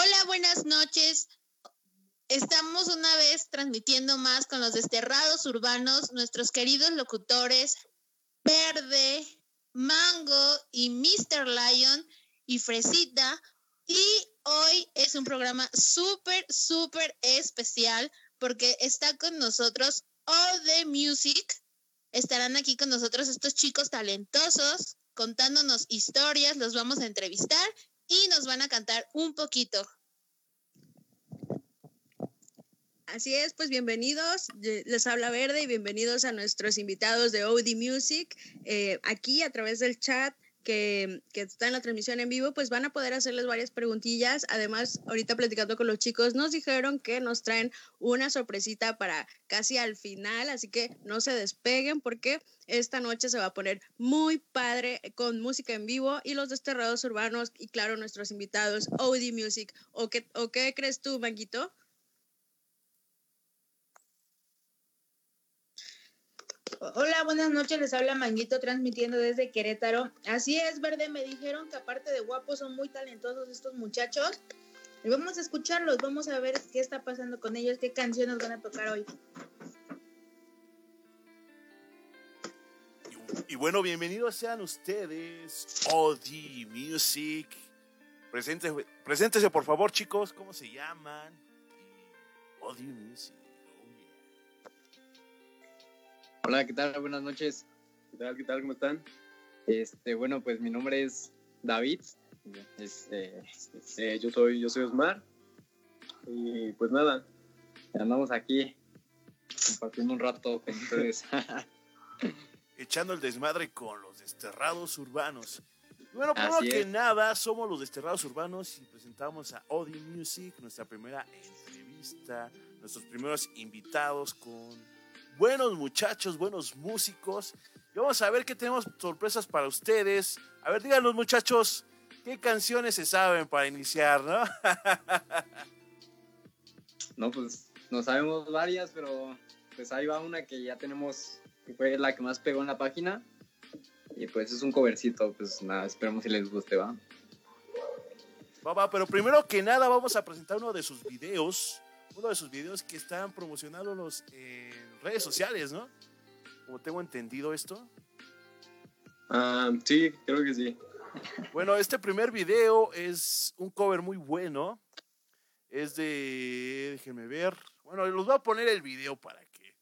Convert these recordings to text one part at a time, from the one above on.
Hola, buenas noches. Estamos una vez transmitiendo más con los desterrados urbanos, nuestros queridos locutores Verde, Mango y Mr. Lion y Fresita. Y hoy es un programa súper, súper especial porque está con nosotros All the Music. Estarán aquí con nosotros estos chicos talentosos contándonos historias, los vamos a entrevistar y nos van a cantar un poquito. Así es, pues bienvenidos, les habla Verde y bienvenidos a nuestros invitados de OD Music. Eh, aquí a través del chat que, está en la transmisión en vivo, pues van a poder hacerles varias preguntillas. Además, ahorita platicando con los chicos, nos dijeron que nos traen una sorpresita para casi al final, así que no se despeguen porque esta noche se va a poner muy padre con música en vivo y los desterrados urbanos y claro, nuestros invitados OD Music. ¿O qué, o qué crees tú, Manguito? Hola, buenas noches, les habla Manguito transmitiendo desde Querétaro. Así es, Verde, me dijeron que aparte de guapos son muy talentosos estos muchachos. Y vamos a escucharlos, vamos a ver qué está pasando con ellos, qué canciones van a tocar hoy. Y bueno, bienvenidos sean ustedes, OD Music. Preséntese, por favor, chicos, ¿cómo se llaman? OD Music. Hola, ¿qué tal? Buenas noches. ¿Qué tal? ¿Qué tal? ¿Cómo están? Este, bueno, pues mi nombre es David. Este, yo soy, yo soy Osmar. Y pues nada, andamos aquí compartiendo un rato con ustedes. Echando el desmadre con los desterrados urbanos. bueno, primero que nada, somos los desterrados urbanos y presentamos a Audi Music, nuestra primera entrevista, nuestros primeros invitados con buenos muchachos, buenos músicos. Y vamos a ver qué tenemos sorpresas para ustedes. A ver, díganos muchachos, ¿qué canciones se saben para iniciar, no? no, pues no sabemos varias, pero pues ahí va una que ya tenemos, que fue la que más pegó en la página. Y pues es un covercito, pues nada, esperemos si les guste, ¿va? Va, va, pero primero que nada vamos a presentar uno de sus videos uno de sus videos que están promocionándolos en redes sociales, ¿no? Como tengo entendido esto. Ah, sí, creo que sí. Bueno, este primer video es un cover muy bueno. Es de, déjenme ver. Bueno, los voy a poner el video para que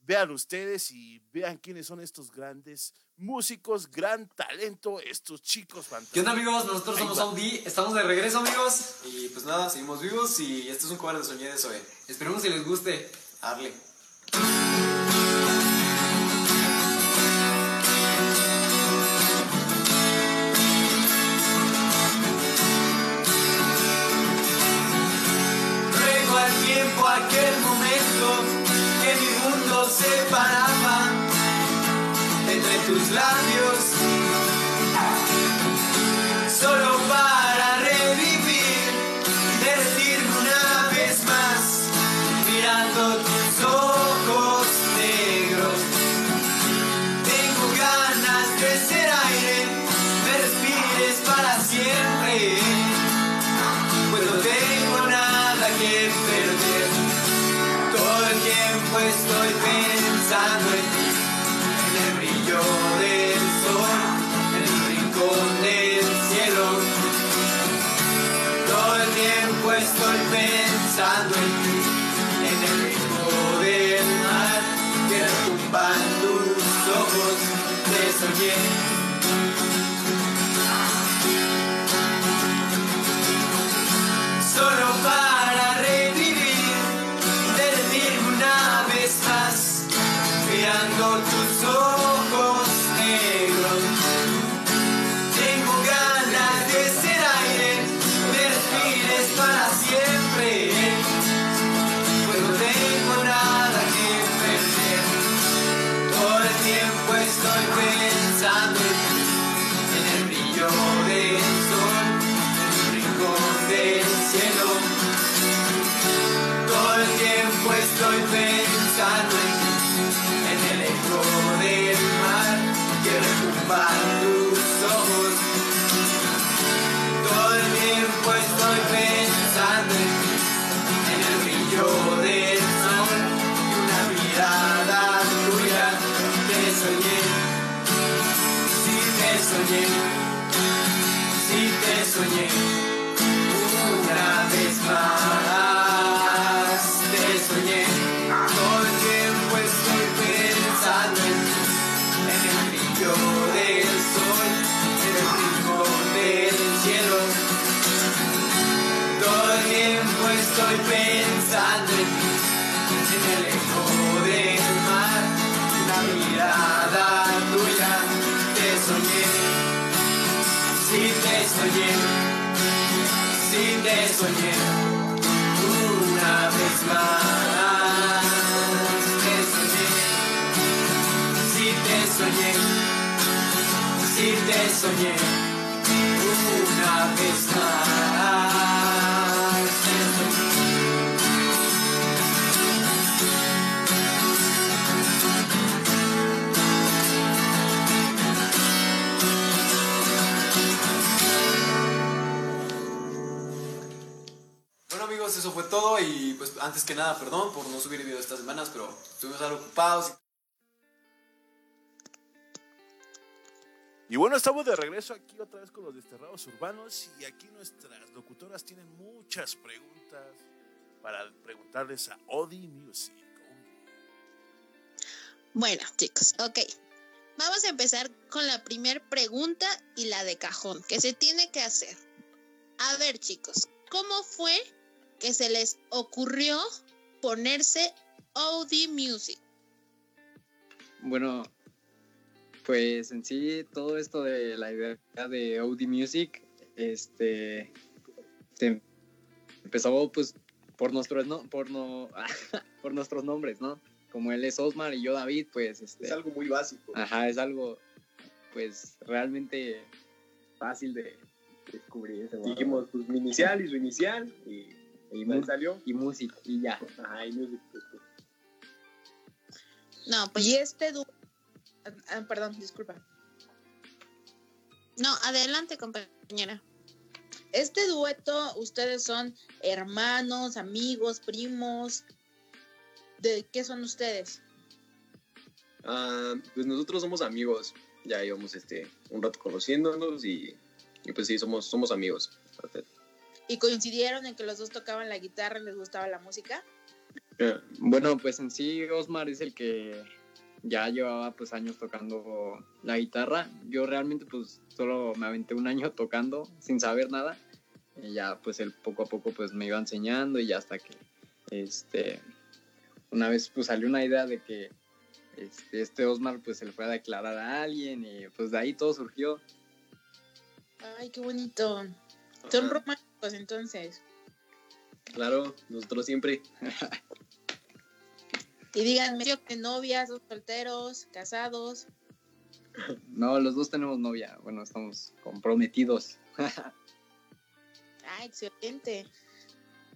vean ustedes y vean quiénes son estos grandes músicos, gran talento, estos chicos fantásticos. ¿Qué onda amigos? Nosotros somos Audi, estamos de regreso amigos y pues nada, seguimos vivos y este es un cover de Soñé de Zoe. Esperemos que les guste. Arle. Mi mundo se paraba entre tus labios, solo para soñé, una vez más. Te soñé, sí te soñé, sí te soñé una vez más. Todo y pues antes que nada, perdón por no subir video estas semanas, pero estuvimos algo ocupados. Y bueno, estamos de regreso aquí otra vez con los desterrados urbanos y aquí nuestras locutoras tienen muchas preguntas para preguntarles a Odi Music. Bueno, chicos, ok. Vamos a empezar con la primer pregunta y la de cajón, que se tiene que hacer. A ver, chicos, ¿cómo fue que se les ocurrió ponerse OD Music? Bueno, pues en sí todo esto de la idea de OD Music, este, te- empezó pues por nuestros no, por no, por nuestros nombres, ¿no? Como él es Osmar y yo David, pues este, Es algo muy básico. ajá, es algo pues realmente fácil de descubrir. ese. Dijimos, pues mi inicial y su inicial. Y, y, ¿cuál salió? y música y ya. Ajá, y music. pues, pues. No, pues Y este dúo. ah, perdón, disculpa. no, adelante, compañera. Este dueto, ustedes son hermanos, amigos, primos. ¿De qué son ustedes? Ah, pues nosotros somos amigos. Ya llevamos este, un rato conociéndonos y, y pues sí, somos, somos amigos. ¿Y coincidieron en que los dos tocaban la guitarra y les gustaba la música? Eh, Bueno, pues en sí Osmar es el que ya llevaba pues años tocando la guitarra. Yo realmente pues solo me aventé un año tocando sin saber nada. Y ya pues él poco a poco pues me iba enseñando y ya hasta que este una vez pues salió una idea de que este, este Osmar pues se le fue a declarar a alguien y pues de ahí todo surgió. Ay, qué bonito. Son Ajá. Románticos entonces. Claro, nosotros siempre. Y díganme, ¿de novias, dos solteros, casados? No, los dos tenemos novia. Bueno, estamos comprometidos. Ah, excelente.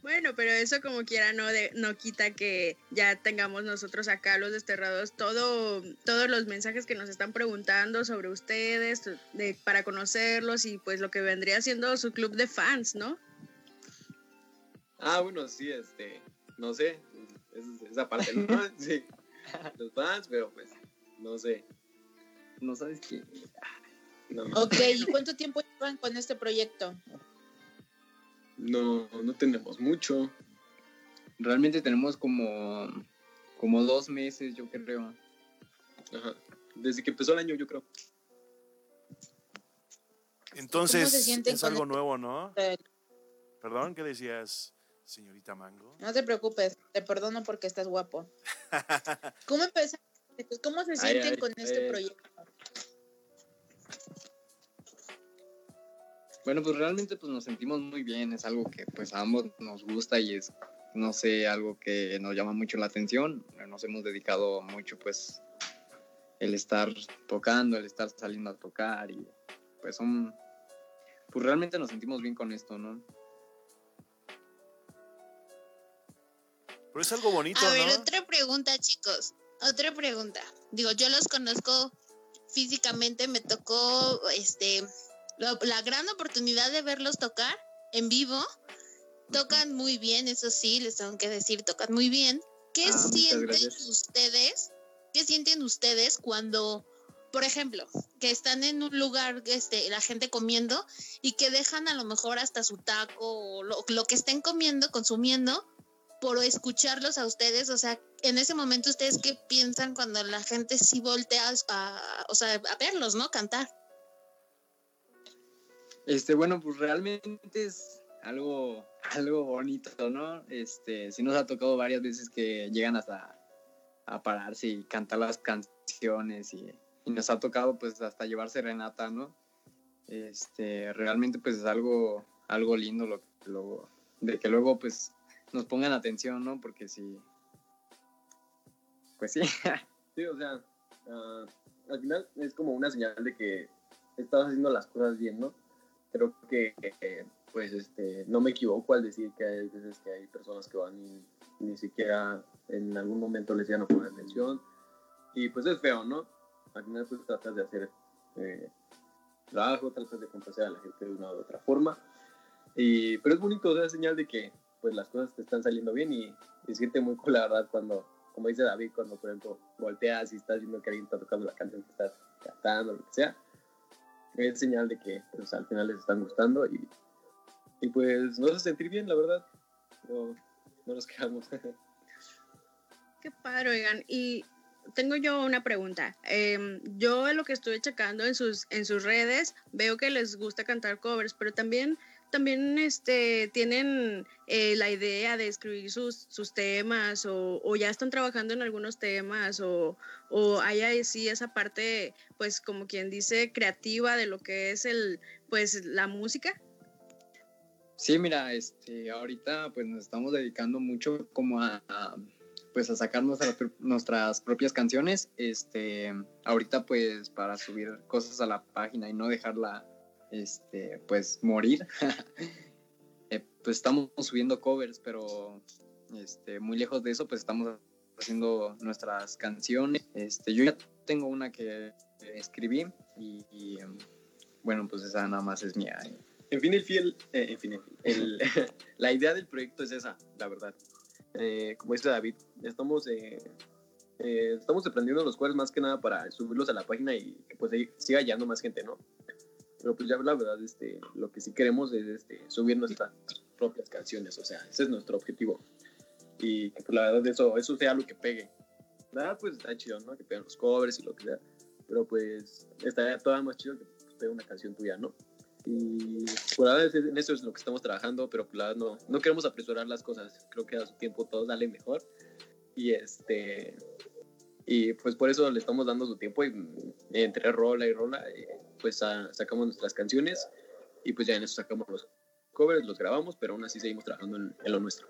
Bueno, pero eso como quiera no de, no quita que ya tengamos nosotros acá los desterrados todo todos los mensajes que nos están preguntando sobre ustedes de, para conocerlos y pues lo que vendría siendo su club de fans, ¿no? Ah, bueno, sí, este, no sé, es- esa parte, ¿no? Sí, los fans, pero pues, no sé. No sabes qué. No, Ok, ¿y cuánto tiempo llevan con este proyecto? No, no tenemos mucho. Realmente tenemos como, como dos meses, yo creo. Ajá. Desde que empezó el año, yo creo. Entonces, es algo nuevo, ¿no? Perdón, ¿qué decías, señorita Mango? No te preocupes, te perdono porque estás guapo. ¿Cómo empezaron? Pues, ¿Cómo se sienten ay, con este proyecto? Bueno, pues realmente pues nos sentimos muy bien, es algo que pues a ambos nos gusta y es, no sé, algo que nos llama mucho la atención. Nos hemos dedicado mucho pues el estar tocando, el estar saliendo a tocar y pues son, pues realmente nos sentimos bien con esto, ¿no? Pero es algo bonito, A ver, ¿no? otra pregunta, chicos. Otra pregunta. Digo, yo los conozco físicamente, me tocó este la gran oportunidad de verlos tocar en vivo tocan muy bien, eso sí, les tengo que decir, tocan muy bien. ¿Qué Ah, sienten ustedes? ¿Qué sienten ustedes cuando, por ejemplo, que están en un lugar, este, la gente comiendo y que dejan a lo mejor hasta su taco o lo, lo que estén comiendo, consumiendo, por escucharlos a ustedes? O sea, en ese momento, ¿ustedes qué piensan cuando la gente sí voltea a, o sea, a verlos, ¿no? Cantar. Este, bueno, pues realmente es algo, algo bonito, ¿no? Este, sí nos ha tocado varias veces que llegan hasta a pararse y cantar las canciones y, y nos ha tocado pues hasta llevar serenata, ¿no? Este, realmente pues es algo, algo lindo lo, lo, de que luego pues nos pongan atención, ¿no? Porque sí, pues sí, Sí, o sea, ah, al final es como una señal de que estás haciendo las cosas bien, ¿no? Creo que, eh, pues, este, no me equivoco al decir que hay veces que hay personas que van y ni siquiera en algún momento les llegan a poner atención. Y pues es feo, ¿no? Al final pues tratas de hacer eh, trabajo, tratas de complacer a la gente de una u otra forma. Y, pero es bonito, o sea, señal de que pues las cosas te están saliendo bien y, y siente muy cool, la verdad, cuando, como dice David, cuando por ejemplo volteas y estás viendo que alguien está tocando la canción que estás cantando, lo que sea, es señal de que pues, al final les están gustando y, y pues nos hace sentir bien, la verdad. No, no nos quejamos. Qué padre, oigan. Y tengo yo una pregunta. Em, yo lo que estuve checando en sus, en sus redes, veo que les gusta cantar covers, pero también, también este, tienen eh, la idea de escribir sus, sus temas o, ya están trabajando en algunos temas o, o hay ahí sí esa parte, pues como quien dice, creativa de lo que es el, pues la música. Sí, mira, este, ahorita pues nos estamos dedicando mucho como a, a, pues a sacar nuestras, nuestras propias canciones, este, ahorita pues para subir cosas a la página y no dejarla, este, pues morir, eh, pues estamos subiendo covers, pero este, muy lejos de eso pues estamos haciendo nuestras canciones, este, yo ya tengo una que escribí y, bueno, pues esa nada más es mía. En fin, el fiel, eh, en fin, el, la idea del proyecto es esa, la verdad. Eh, como dice David, estamos, estamos aprendiendo los cuales más que nada para subirlos a la página y que pues ahí siga llegando más gente, ¿no? Pero pues ya la verdad, este, lo que sí queremos es este, subir nuestras propias canciones, o sea, ese es nuestro objetivo. Y que pues la verdad eso, eso sea lo que pegue. Nada, pues está chido, ¿no? Que peguen los covers y lo que sea. Pero pues estaría todavía más chido que pues, pegue una canción tuya, ¿no? Y por la verdad en eso es lo que estamos trabajando, pero por la verdad no, no queremos apresurar las cosas. Creo que a su tiempo todo sale mejor. Y este y pues por eso le estamos dando su tiempo y entre rola y rola eh, pues sacamos nuestras canciones y pues ya en eso sacamos los covers, los grabamos, pero aún así seguimos trabajando en, en lo nuestro.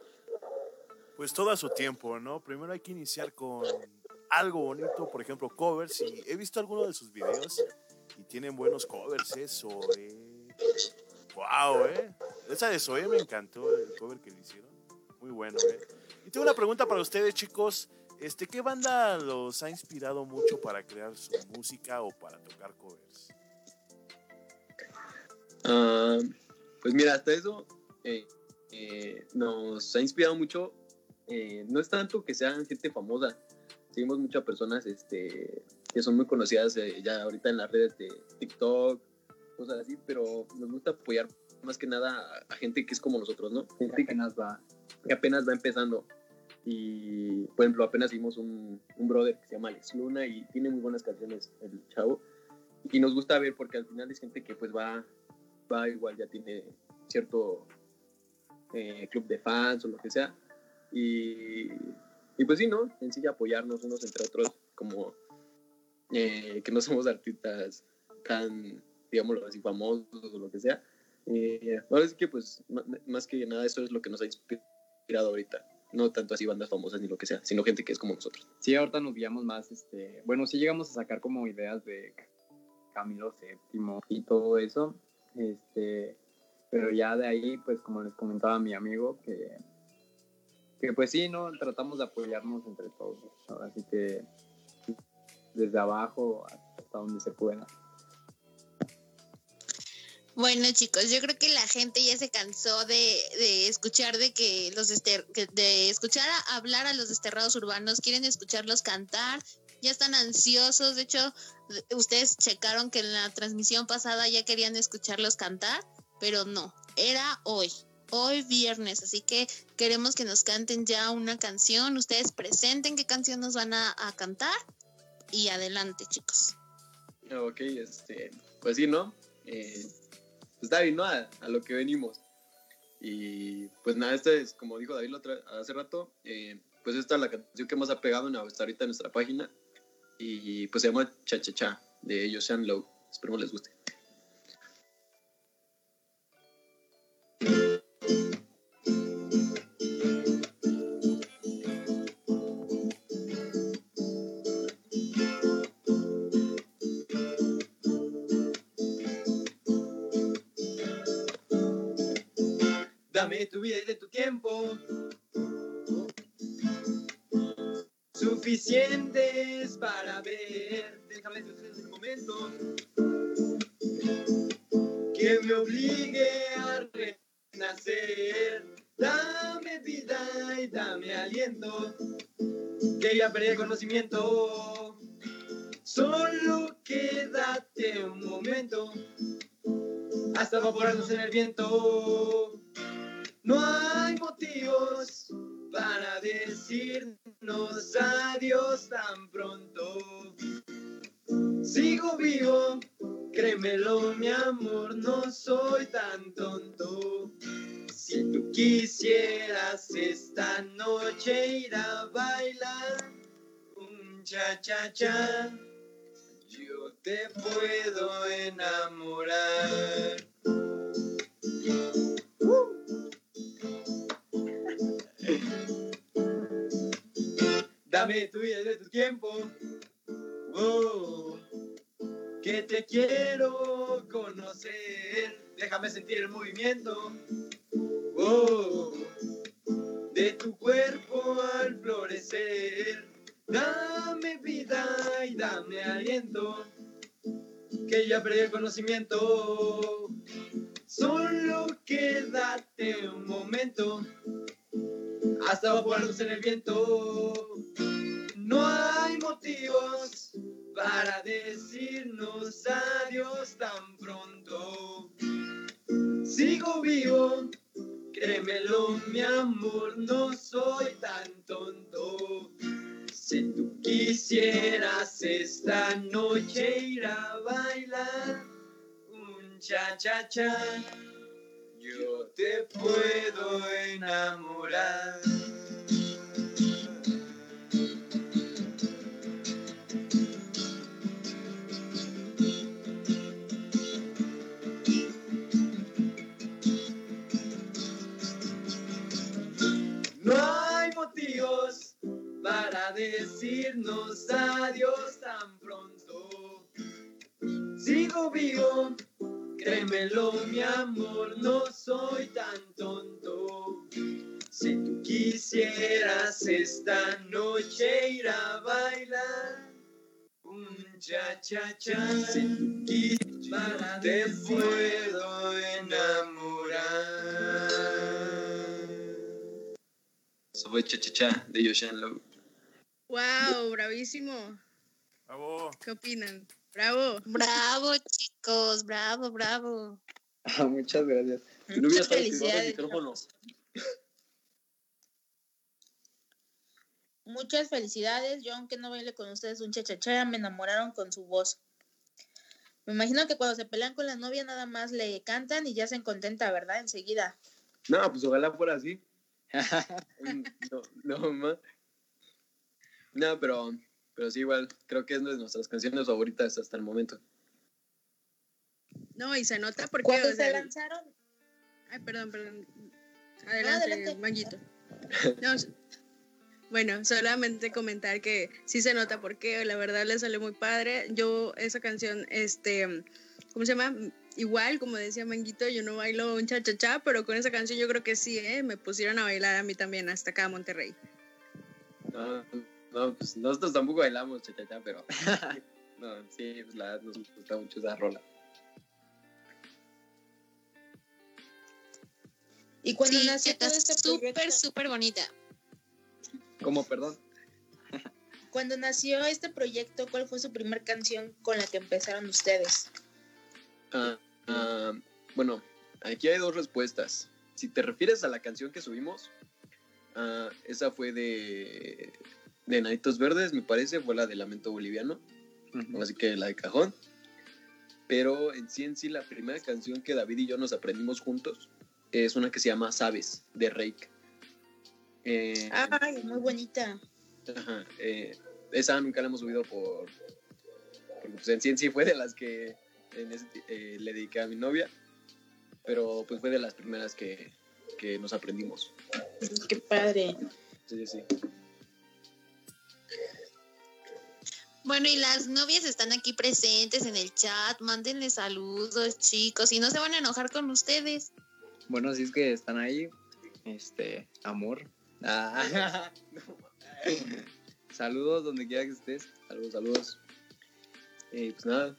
Pues todo a su tiempo, ¿no? Primero hay que iniciar con algo bonito, por ejemplo, covers. Y he visto algunos de sus videos y tienen buenos covers, eso, eh. Wow, eh. Esa de Zoe me encantó, el cover que le hicieron. Muy bueno, eh. Y tengo una pregunta para ustedes, chicos. Este, ¿Qué banda los ha inspirado mucho para crear su música o para tocar covers? Uh, pues mira, hasta eso eh, eh, nos ha inspirado mucho. Eh, no es tanto que sean gente famosa, seguimos muchas personas este, que son muy conocidas eh, ya ahorita en las redes de TikTok, cosas así, pero nos gusta apoyar más que nada a, a gente que es como nosotros, ¿no? Gente que apenas va, que apenas va empezando. Y, por ejemplo, apenas vimos un, un brother que se llama Alex Luna y tiene muy buenas canciones el chavo. Y nos gusta ver porque al final es gente que pues va, va igual, ya tiene cierto eh, club de fans o lo que sea. Y, y pues sí, ¿no? En sí apoyarnos unos entre otros como eh, que no somos artistas tan, digámoslo así, famosos o lo que sea. Eh, ahora sí que pues más que nada eso es lo que nos ha inspirado ahorita. No tanto así bandas famosas ni lo que sea, sino gente que es como nosotros. Sí, ahorita nos guiamos más, este, bueno, sí llegamos a sacar como ideas de Camilo VII y todo eso, este, pero ya de ahí, pues como les comentaba mi amigo, que, que pues sí, ¿no? Tratamos de apoyarnos entre todos, así que desde abajo hasta donde se pueda. Bueno, chicos, yo creo que la gente ya se cansó de, escuchar de que los de escuchar hablar a los desterrados urbanos, quieren escucharlos cantar, ya están ansiosos. De hecho, ustedes checaron que en la transmisión pasada ya querían escucharlos cantar, pero no, era hoy, hoy viernes, así que queremos que nos canten ya una canción. Ustedes presenten qué canción nos van a, cantar y adelante, chicos. Ok, este, pues sí, ¿no? Eh, pues David, ¿no? A, lo que venimos. Y pues nada, esta es, como dijo David hace rato, eh, pues esta es la canción que más ha pegado ahorita en nuestra página. Y pues se llama Cha Cha Cha de Josian Low. Espero les guste. Dame tu vida y de tu tiempo. Suficientes para ver. Déjame un momento. Que me obligue a renacer. Dame vida y dame aliento. Que ya perdí el conocimiento. Solo quédate un momento. Hasta evaporándose en el viento. No hay motivos para adiós tan pronto. Sigo vivo, créemelo mi amor, no soy tan tonto. Si tú quisieras esta noche ir a bailar un cha cha cha, yo te puedo enamorar. Dame tu vida de tu tiempo. Oh, que te quiero conocer. Déjame sentir el movimiento. Oh, de tu cuerpo al florecer. Dame vida y dame aliento. Que ya perdí el conocimiento. Solo quédate un momento hasta evaporándose en el viento. No hay motivos para decirnos adiós tan pronto. Sigo vivo, créemelo mi amor, no soy tan tonto. Si tú quisieras esta noche ir a bailar un cha cha cha yo te puedo enamorar. No hay motivos para decirnos adiós tan pronto. Sigo vivo Créemelo, mi amor, no soy tan tonto. Si tú quisieras esta noche ir a bailar un cha cha cha, si tú quisieras, te puedo enamorar. Eso fue cha cha cha de Yoshan Low. Wow, bravísimo. Bravo. ¿Qué opinan? Bravo. Bravo, chicos. Bravo, bravo. Ah, muchas gracias. Muchas felicidades. Muchas felicidades. Yo, aunque no baile con ustedes un chachachá, me enamoraron con su voz. Me imagino que cuando se pelean con la novia nada más le cantan y ya se contenta, ¿verdad? Enseguida. No, pues ojalá fuera así. no, no, No, pero pero sí, igual, creo que es de nuestras canciones favoritas hasta el momento. No, y se nota porque... Cuando se lanzaron... Ay, perdón, perdón. Adelante, Manguito. bueno, solamente comentar que sí se nota porque la verdad le sale muy padre. Yo esa canción, este, ¿cómo se llama? Igual, como decía Manguito, yo no bailo un cha-cha-cha, pero con esa canción yo creo que sí, ¿eh? Me pusieron a bailar a mí también hasta acá a Monterrey. Ah, no, pues nosotros tampoco bailamos cha-cha-cha, pero. no, sí, pues la verdad nos gusta mucho esa rola. Y cuando nació todo este súper, súper bonita. ¿Cómo, perdón? Cuando nació este proyecto, ¿cuál fue su primera canción con la que empezaron ustedes? Ah, ah, bueno, aquí hay dos respuestas. Si te refieres a la canción que subimos, ah, esa fue de, de Nanitos Verdes, me parece, fue la de Lamento Boliviano. Así que la de cajón. Pero en sí, en sí, la primera canción que David y yo nos aprendimos juntos es una que se llama Sabes, de Rake. Eh, Ay, muy bonita. Ajá, eh, esa nunca la hemos subido por... pues en sí en sí fue de las que eh, le dediqué a mi novia, pero pues fue de las primeras que, que nos aprendimos. Qué padre. Sí, sí. Bueno, y las novias están aquí presentes en el chat. Mándenle saludos, chicos, y no se van a enojar con ustedes. Bueno, si es que están ahí, este, amor. Ah. saludos donde quiera que estés. Saludos, saludos. Eh, pues nada,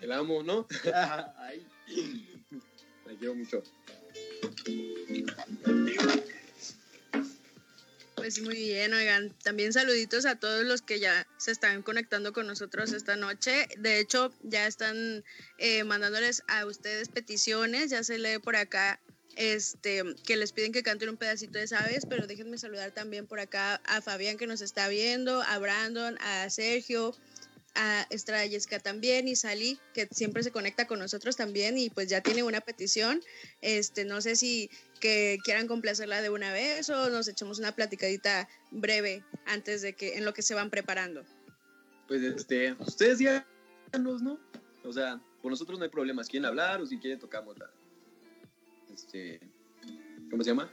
que la amo, ¿no? Ay. La quiero mucho. Pues muy bien, oigan, también saluditos a todos los que ya se están conectando con nosotros esta noche. De hecho, ya están eh, mandándoles a ustedes peticiones, ya se lee por acá este, que les piden que canten un pedacito de Sabes, pero déjenme saludar también por acá a Fabián que nos está viendo, a Brandon, a Sergio, a Estrada Jessica también y Sally, que siempre se conecta con nosotros también y pues ya tiene una petición. Este, no sé si que quieran complacerla de una vez o nos echamos una platicadita breve antes de que en lo que se van preparando. Pues este, ustedes ya ¿no? O sea, por nosotros no hay problemas. ¿Quieren hablar o si quieren tocamos la este ¿cómo se llama?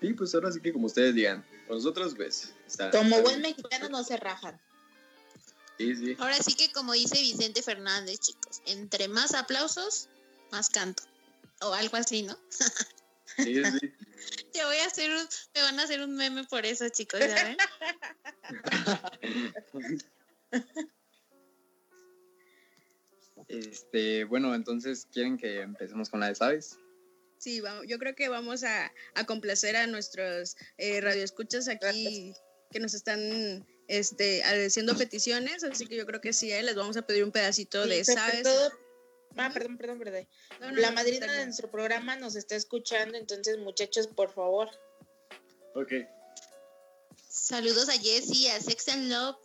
Sí, pues ahora sí que como ustedes digan. Con nosotros pues está, Como buen mexicano no se rajan. Ahora sí que como dice Vicente Fernández, chicos, entre más aplausos, más canto. O algo así, ¿no? Sí, sí. Te voy a hacer un, me van a hacer un meme por eso, chicos, ¿ya Este, bueno, entonces, ¿quieren que empecemos con la de Sabes? Sí, vamos, yo creo que vamos a, complacer a nuestros eh, radioescuchas aquí que nos están este, haciendo peticiones, así que yo creo que sí, eh, les vamos a pedir un pedacito de, ¿sabes? Ah, perdón, perdón, perdón. la madrina de nuestro programa nos está escuchando, entonces muchachos, por favor. Ok. Saludos a Jessie, a Sex and Love.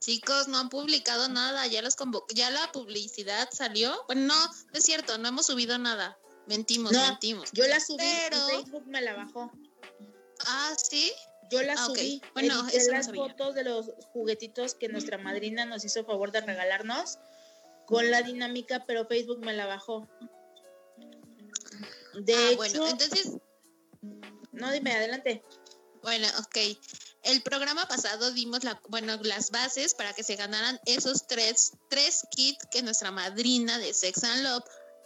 Chicos, no han publicado nada, ya los ya la publicidad salió. Bueno, no, no es cierto, no hemos subido nada. Mentimos, mentimos. Yo la subí pero... Facebook me la bajó. Ah, ¿sí? Yo la ah, subí. Bueno, las fotos de los juguetitos que nuestra madrina nos hizo favor de regalarnos con la dinámica, pero Facebook me la bajó. De ah, bueno, entonces. No, dime, adelante. Bueno, ok. El programa pasado dimos la, bueno, las bases para que se ganaran esos tres, tres kits que nuestra madrina de Sex and Love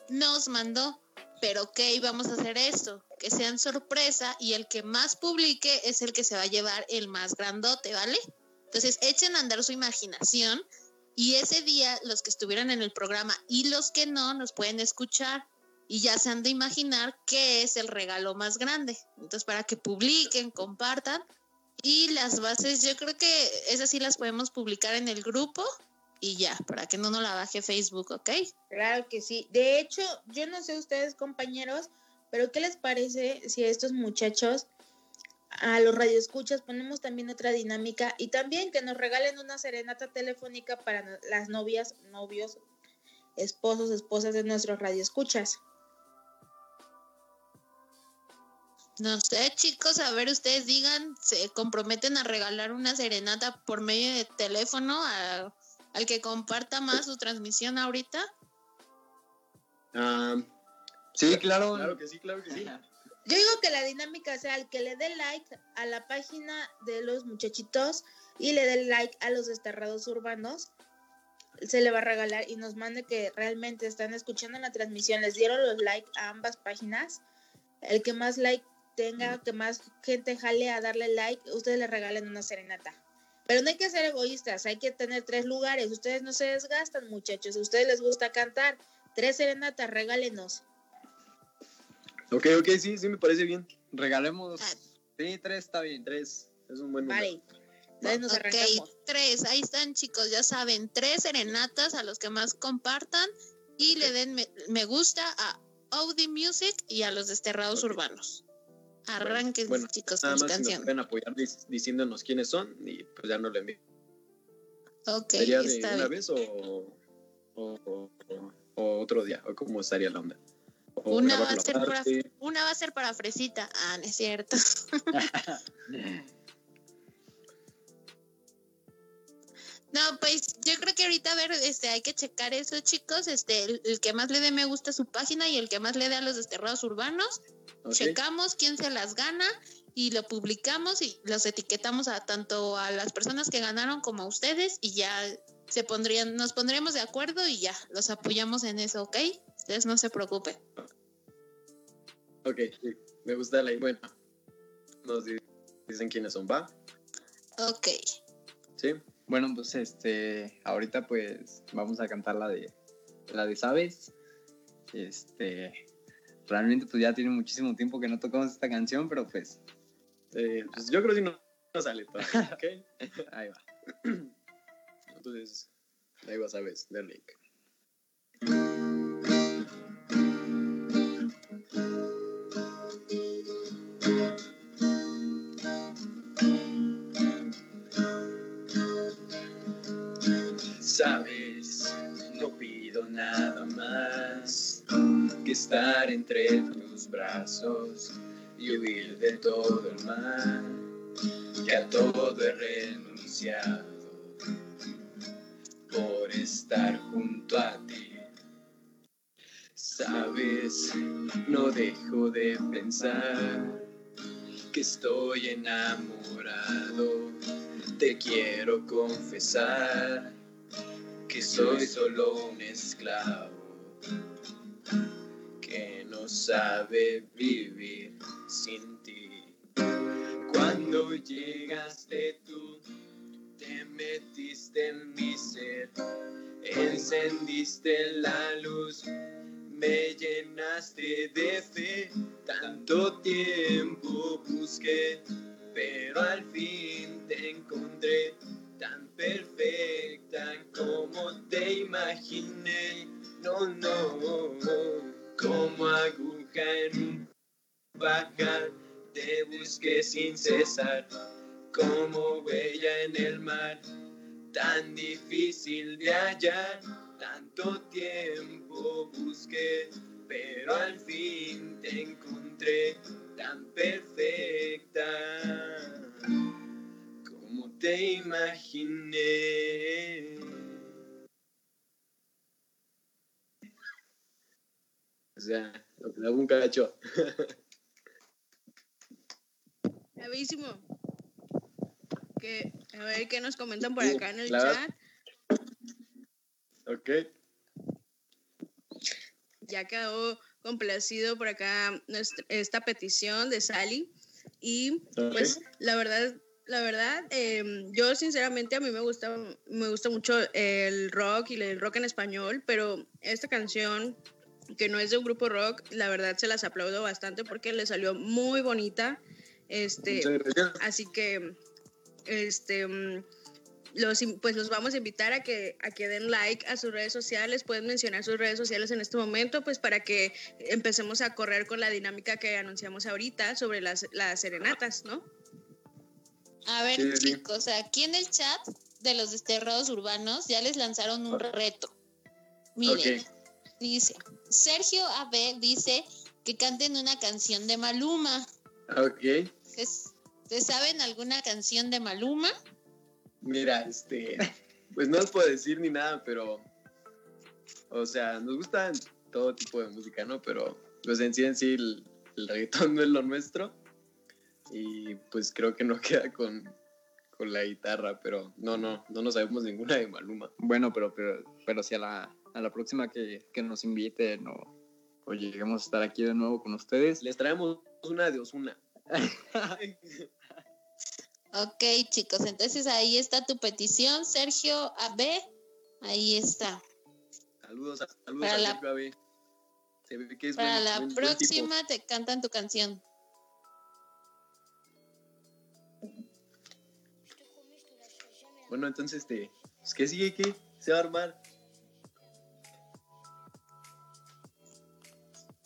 nos mandó. Pero ok, vamos a hacer esto, que sean sorpresa y el que más publique es el que se va a llevar el más grandote, ¿vale? Entonces echen a andar su imaginación y ese día los que estuvieran en el programa y los que no nos pueden escuchar y ya se han de imaginar qué es el regalo más grande. Entonces para que publiquen, compartan y las bases yo creo que esas sí las podemos publicar en el grupo y ya, para que no nos la baje Facebook, ¿ok? Claro que sí. De hecho, yo no sé ustedes compañeros, pero ¿qué les parece si a estos muchachos, a los radioescuchas, ponemos también otra dinámica y también que nos regalen una serenata telefónica para las novias, novios, esposos, esposas de nuestros radioescuchas? No sé, chicos, a ver, ustedes digan, ¿se comprometen a regalar una serenata por medio de teléfono a al que comparta más su transmisión ahorita? Ah, sí, claro. Claro que sí, claro que sí. Yo digo que la dinámica sea el que le dé like a la página de los muchachitos y le dé like a los desterrados urbanos, se le va a regalar y nos mande que realmente están escuchando la transmisión, les dieron los like a ambas páginas. El que más like tenga, que más gente jale a darle like, ustedes le regalen una serenata. Pero no hay que ser egoístas, hay que tener tres lugares. Ustedes no se desgastan, muchachos. A ustedes les gusta cantar. Tres serenatas, regálenos. Ok, ok, sí, sí me parece bien. Regalemos. Ah. Sí, tres está bien. Tres, es un buen número. Vale. Entonces nos Ok, arrancamos. tres, ahí están chicos, ya saben, tres serenatas a los que más compartan y le den me, me gusta a Audi Music y a los desterrados urbanos. Arranquen Bueno, chicos Nada con más si nos canción. pueden apoyar dic- diciéndonos quiénes son y pues ya no lo envío. Ok, ¿Sería de está una bien. vez o, o, o- o otro día? ¿O cómo estaría la onda? ¿O Una va, a ser para, una va a ser para Fresita. Ah, no es cierto. No, pues yo creo que ahorita a ver, este, hay que checar eso, chicos. Este, el, el que más le dé me gusta a su página y el que más le dé a los desterrados urbanos, checamos quién se las gana y lo publicamos y los etiquetamos a tanto a las personas que ganaron como a ustedes y ya se pondrían, nos pondremos de acuerdo y ya los apoyamos en eso, ¿ok? Ustedes no se preocupen. Ok, sí, me gusta la Bueno, nos di- dicen quiénes son, ¿va? Ok. ¿Sí? Bueno, pues este, ahorita pues vamos a cantar la de la de Sabes. Este, realmente pues ya tiene muchísimo tiempo que no tocamos esta canción, pero pues Eh, pues yo creo que no, no sale todavía, ¿ok? ahí va. Entonces, ahí vas a ver, de. Estar entre tus brazos y huir de todo el mal, que a todo he renunciado por estar junto a ti. Sabes, no dejo de pensar que estoy enamorado. Te quiero confesar que soy solo un esclavo que no sabe vivir sin ti. Cuando llegaste tú, te metiste en mi ser, encendiste la luz, me llenaste de fe. Tanto tiempo busqué, pero al fin tan difícil de hallar. Tanto tiempo busqué, pero al fin te encontré tan perfecta como te imaginé. O sea, lo que un cacho. Bravísimo. Que, a ver qué nos comentan por acá en el Claro. chat. Ok. Ya quedó complacido por acá nuestra- esta petición de Sally. Y Ok. pues la verdad, la verdad, em, yo sinceramente a mí me gusta, me gusta mucho el rock y el rock en español, pero esta canción que no es de un grupo rock, la verdad se las aplaudo bastante porque le salió muy bonita. Este. Así que, este, mm, los, pues los vamos a invitar a que, a que den like a sus redes sociales. Pueden mencionar sus redes sociales en este momento, pues para que empecemos a correr con la dinámica que anunciamos ahorita sobre las, las serenatas, ¿no? A ver, Sí, sí. chicos, aquí en el chat de los desterrados urbanos ya les lanzaron un reto. Miren, dice, Sergio AB dice que canten una canción de Maluma. Ok. ¿Se, se saben alguna canción de Maluma? Mira, este. Pues no os puedo decir ni nada, pero. O sea, nos gusta todo tipo de música, ¿no? Pero, pues en sí, en sí, el, el reggaetón no es lo nuestro. Y pues creo que no queda con, con la guitarra, pero no, no, no nos sabemos ninguna de Maluma. Bueno, pero, pero, pero si a la, a la próxima que, que nos inviten o, o lleguemos a estar aquí de nuevo con ustedes, Les traemos una de Osuna. Ok, chicos, entonces ahí está tu petición, Sergio AB. Ahí está. Saludos, a- saludos Para a la- Sergio Abe. Se ve que es Para buen- la buen- buen tipo. próxima te cantan tu canción. Bueno, entonces, este, pues, ¿qué sigue? ¿Qué se va a armar?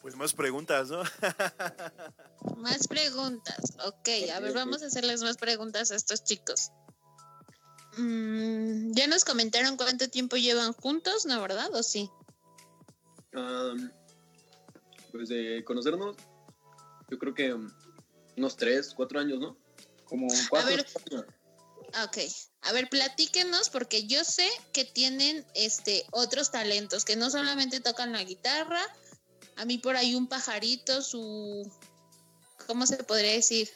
Pues más preguntas, ¿no? Más preguntas. Ok, a ver, vamos a hacerles más preguntas a estos chicos. Mm, ya nos comentaron cuánto tiempo llevan juntos, ¿no, verdad? ¿O sí? Pues de conocernos, yo creo que um, unos tres, cuatro años, ¿no? Como cuatro ver. años. Ok. A ver, platíquenos, porque yo sé que tienen este otros talentos, que no solamente tocan la guitarra. A mí por ahí un pajarito, su. ¿Cómo se podría decir?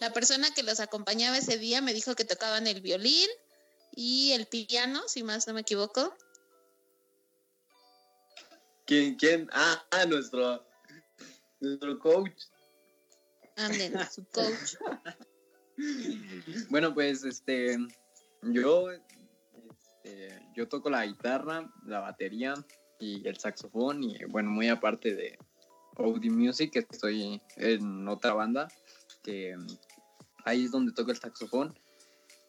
La persona que los acompañaba ese día me dijo que tocaban el violín y el piano, si más no me equivoco. ¿Quién? ¿Quién? Ah, ah, nuestro, nuestro coach. Anden, su coach. Bueno, pues este, yo, este, yo toco la guitarra, la batería y el saxofón y bueno, muy aparte de Audi Music, estoy en otra banda, que mm, ahí es donde toco el saxofón,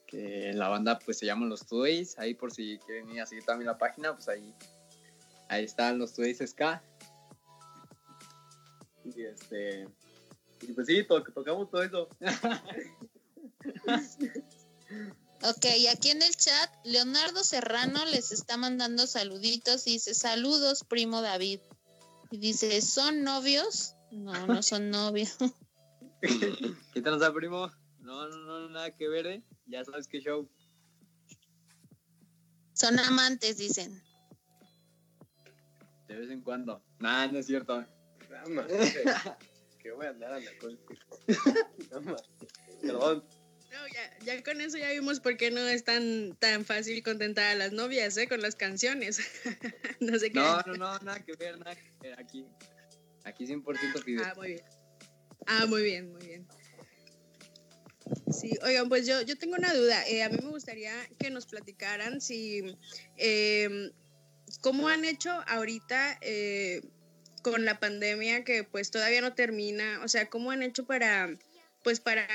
que la banda pues se llama Los Tudeis, ahí por si quieren ir a seguir también la página, pues ahí, ahí están Los Tudeis Ska. Y este, y pues sí, to- tocamos todo eso. Ok, aquí en el chat, Leonardo Serrano les está mandando saluditos y dice, saludos, primo David. Y dice, ¿son novios? No, no son novios. ¿Qué tal, primo? No, no, no, nada que ver, ¿eh? Ya sabes qué show. Son amantes, dicen. De vez en cuando. Nah, no es cierto. Nada más. Que voy a andar a la más. Perdón. No, ya, ya con eso ya vimos por qué no es tan, tan fácil contentar a las novias, ¿eh? Con las canciones. no sé qué. No, no, no, nada que ver, nada que ver. Aquí, aquí 100% fidel. Ah, muy bien. Ah, muy bien, muy bien. Sí, oigan, pues yo, yo tengo una duda. Eh, a mí me gustaría que nos platicaran si eh, cómo han hecho ahorita eh, con la pandemia que pues todavía no termina. O sea, cómo han hecho para pues para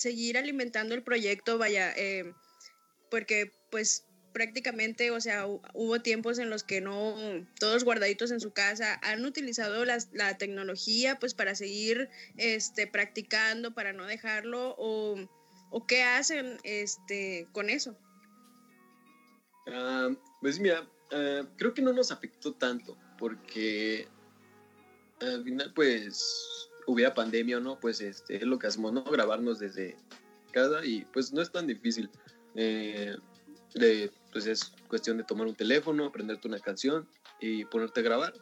seguir alimentando el proyecto, vaya, eh, porque pues prácticamente, o sea, hu- hubo tiempos en los que no, todos guardaditos en su casa, han utilizado las- la tecnología pues para seguir este, practicando, para no dejarlo, o, o qué hacen este, con eso. Ah, pues mira, ah, creo que no nos afectó tanto porque al final pues hubiera pandemia o no, pues este, es lo que hacemos, ¿no? Grabarnos desde casa y pues no es tan difícil. Eh, de- pues es cuestión de tomar un teléfono, aprenderte una canción y ponerte a grabar.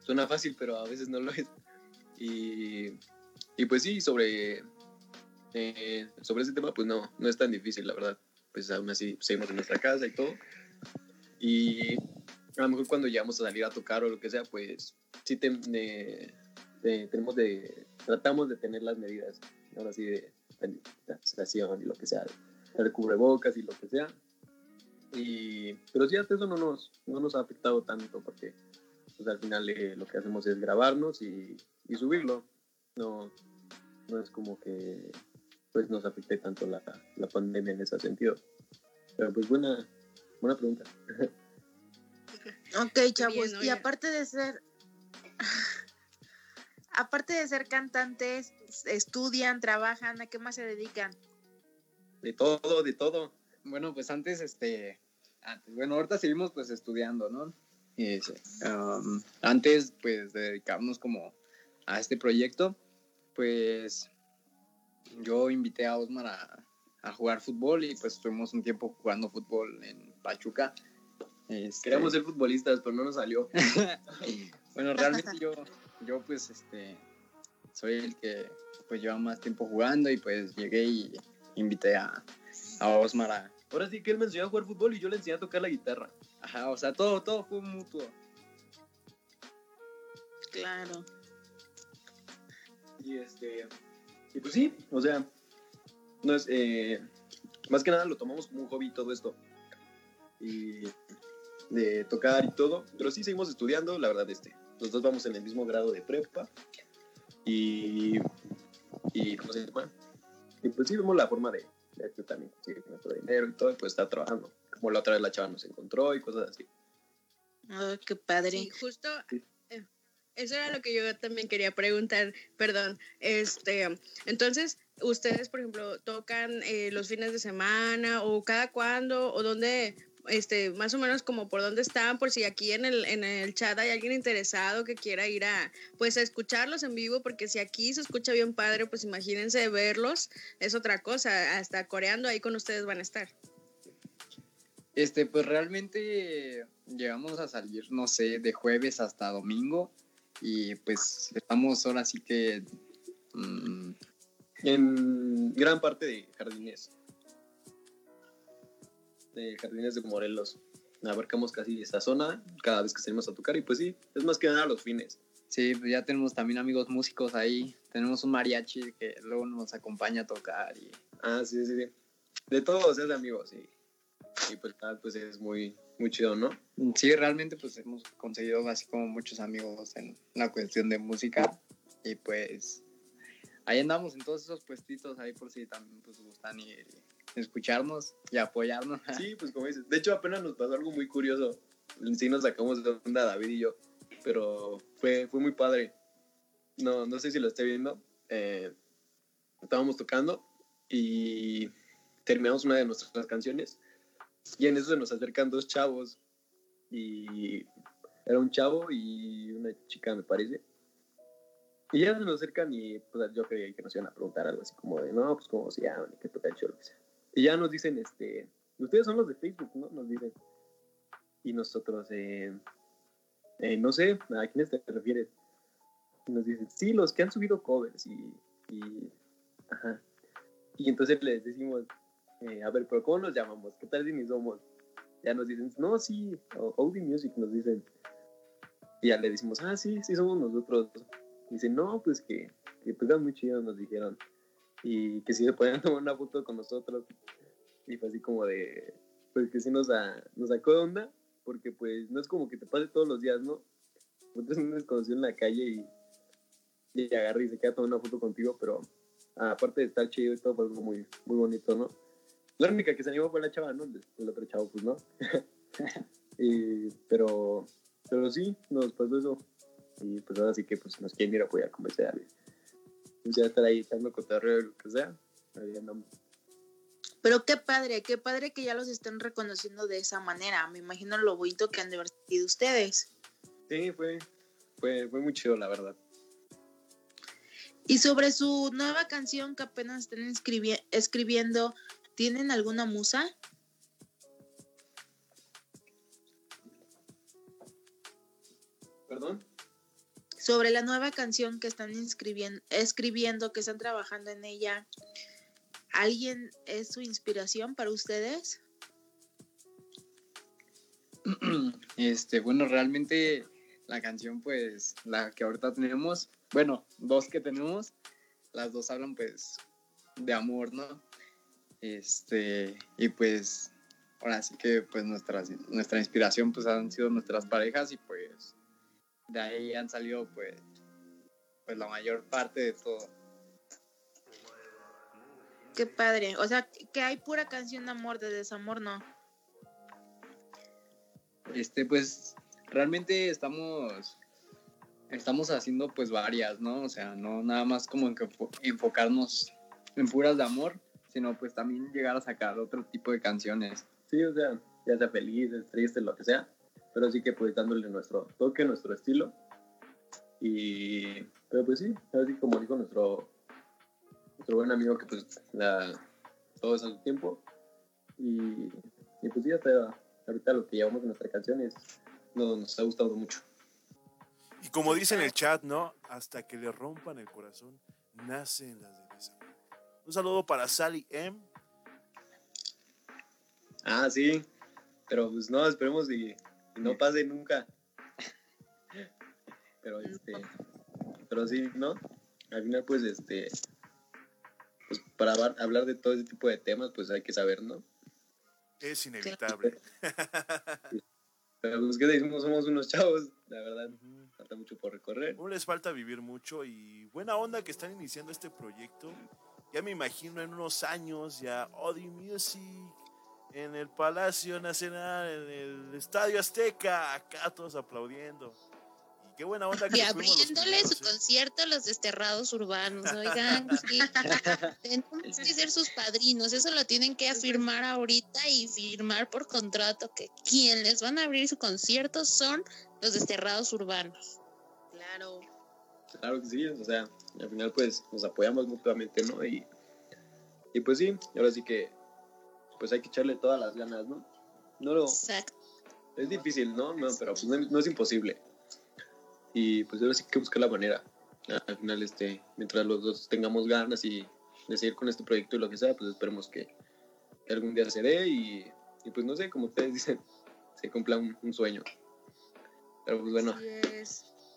Suena fácil, pero a veces no lo es. Y, y pues sí, sobre, eh, sobre ese tema pues no, no es tan difícil, la verdad pues aún así seguimos en nuestra casa y todo. Y a lo mejor cuando llegamos a salir a tocar o lo que sea, pues sí te- de- tenemos de, tratamos de tener las medidas, ahora sí, de sanitización y lo que sea, de cubrebocas y lo que sea. Y, pero sí, hasta eso no nos, no nos ha afectado tanto porque pues, al final eh, lo que hacemos es grabarnos y, y subirlo. No, no es como que pues nos afecte tanto la, la pandemia en ese sentido. Pero pues buena, buena pregunta. Ok, chavos. bien, y aparte de ser. Aparte de ser cantantes, estudian, trabajan, ¿a qué más se dedican? De todo, de todo. Bueno, pues antes, este, antes, bueno, ahorita seguimos pues estudiando, ¿no? Y, este, um, antes, pues, de dedicarnos como a este proyecto, pues, yo invité a Osmar a, a jugar fútbol y pues estuvimos un tiempo jugando fútbol en Pachuca. Este, Queríamos ser futbolistas, pero no nos salió. bueno, realmente yo, yo pues, este, soy el que pues lleva más tiempo jugando y pues llegué y invité a, a Osmar a, Ahora sí que él me enseñó a jugar fútbol y yo le enseñé a tocar la guitarra. Ajá, o sea, todo, todo fue mutuo. Claro. Y este. Y pues sí, o sea, no es. eh, más que nada lo tomamos como un hobby todo esto. Y de tocar y todo. Pero sí seguimos estudiando, la verdad, este. Los dos vamos en el mismo grado de prepa y, y ¿cómo se llama? Y pues sí vemos la forma de, de que también conseguir nuestro dinero y todo, y pues está trabajando. Como la otra vez la chava nos encontró y cosas así. Oh, qué padre. Sí, justo eh, eso era lo que yo también quería preguntar, perdón. Este, entonces, ustedes, por ejemplo, tocan eh, los fines de semana o cada cuándo o dónde este, más o menos como por dónde están, por si aquí en el, en el chat hay alguien interesado que quiera ir a, pues a escucharlos en vivo, porque si aquí se escucha bien padre, pues imagínense verlos, es otra cosa, hasta coreando ahí con ustedes van a estar. Este, pues realmente llegamos a salir, no sé, de jueves hasta domingo y pues estamos ahora sí que... Mm, en gran parte de jardines de Jardines de Morelos. Abarcamos casi esa zona cada vez que salimos a tocar y pues sí, es más que nada los fines. Sí, pues ya tenemos también amigos músicos ahí. Tenemos un mariachi que luego nos acompaña a tocar. Y... Ah, sí, sí, sí. De todos es de amigos y, y pues, pues es muy, muy chido, ¿no? Sí, realmente pues hemos conseguido así como muchos amigos en la cuestión de música y pues ahí andamos en todos esos puestitos ahí por si también pues gustan ir escucharnos y apoyarnos. Sí, pues como dices. De hecho, apenas nos pasó algo muy curioso. Sí nos sacamos de onda David y yo, pero fue, fue muy padre. No, no sé si lo esté viendo. Eh, estábamos tocando y terminamos una de nuestras canciones y en eso se nos acercan dos chavos y era un chavo y una chica me parece y ya se nos acercan y pues yo creía que nos iban a preguntar algo así como de no pues como se llaman y qué toca el show, y ya nos dicen, este, ustedes son los de Facebook, ¿no? Nos dicen. Y nosotros, eh, eh, no sé, ¿a quiénes te refieres? Y nos dicen, sí, los que han subido covers y, y ajá. Y entonces les decimos, eh, a ver, pero ¿cómo nos llamamos? ¿Qué tal si ni somos? Ya nos dicen, no, sí, Audi Music nos dicen. Y ya le decimos, ah, sí, sí somos nosotros. Dicen, no, pues que, que pues muy chido, nos dijeron y que si se podían tomar una foto con nosotros. Y fue así como de, pues que sí nos, nos sacó de onda, porque pues no es como que te pase todos los días, ¿no? Entonces un desconocido en la calle y, y agarra y se queda tomando una foto contigo, pero aparte de estar chido y todo, fue algo muy, muy bonito, ¿no? La única que se animó fue la chava, ¿no? El otro chavo, pues no. y, pero, pero sí, nos pasó eso. Y pues ahora sí que pues nos quieren ir a apoyar como sea ya estar ahí echando cotorreo lo que sea. Ahí andamos. Pero qué padre, qué padre que ya los estén reconociendo de esa manera. Me imagino lo bonito que han de haber sido ustedes. Sí, fue, fue, fue muy chido, la verdad. Y sobre su nueva canción que apenas están escribiendo, ¿tienen alguna musa? ¿Perdón? Sobre la nueva canción que están escribiendo, que están trabajando en ella. ¿Alguien es su inspiración para ustedes? Este, bueno, realmente la canción, pues, la que ahorita tenemos, bueno, dos que tenemos, las dos hablan, pues, de amor, ¿no? Este, y pues, ahora sí que, pues, nuestra, inspiración, pues, han sido nuestras parejas y, pues, de ahí han salido pues, pues la mayor parte de todo. Qué padre. O sea, que hay pura canción de amor, de desamor, ¿no? Este, pues, realmente estamos, estamos haciendo pues varias, ¿no? O sea, no nada más como en que enfocarnos en puras de amor, sino pues también llegar a sacar otro tipo de canciones. Sí, o sea, ya sea feliz, triste, lo que sea, pero sí que pues dándole nuestro toque, nuestro estilo. Y, pero pues sí, así como dijo nuestro, nuestro buen amigo que pues la, todo es a su tiempo. Y, y pues sí, hasta ahorita lo que llevamos en nuestra canción es, no, nos ha gustado mucho. Y como dice en el chat, ¿no? Hasta que le rompan el corazón, nacen las de desamor. Un saludo para Sally M. Ah, sí. Pero pues no, esperemos y no pase nunca. Pero este, pero sí, ¿no? Al final, pues, este, pues para hablar de todo ese tipo de temas, pues hay que saber, ¿no? Es inevitable. Pero pues que decimos, somos unos chavos, la verdad. Falta mucho por recorrer. No les falta vivir mucho y buena onda que están iniciando este proyecto. Ya me imagino en unos años ya Audi Music en el Palacio Nacional, en el Estadio Azteca, acá todos aplaudiendo. Y qué buena onda que Y abriéndole su ¿eh? concierto a los desterrados urbanos, oigan, tenemos que ser sus padrinos, eso lo tienen que afirmar ahorita y firmar por contrato que quien les van a abrir su concierto son los desterrados urbanos. Claro. Claro que sí, o sea, al final pues nos apoyamos mutuamente, ¿no? Y, y pues sí, ahora sí que pues hay que echarle todas las ganas, ¿no? No lo... Exacto. Es difícil, ¿no? No, pero pues no, es imposible. Y pues ahora sí que buscar la manera. Al final, este, mientras los dos tengamos ganas y de seguir con este proyecto y lo que sea, pues esperemos que, algún día se dé y, y, pues no sé, como ustedes dicen, se cumpla un, sueño. Pero pues bueno,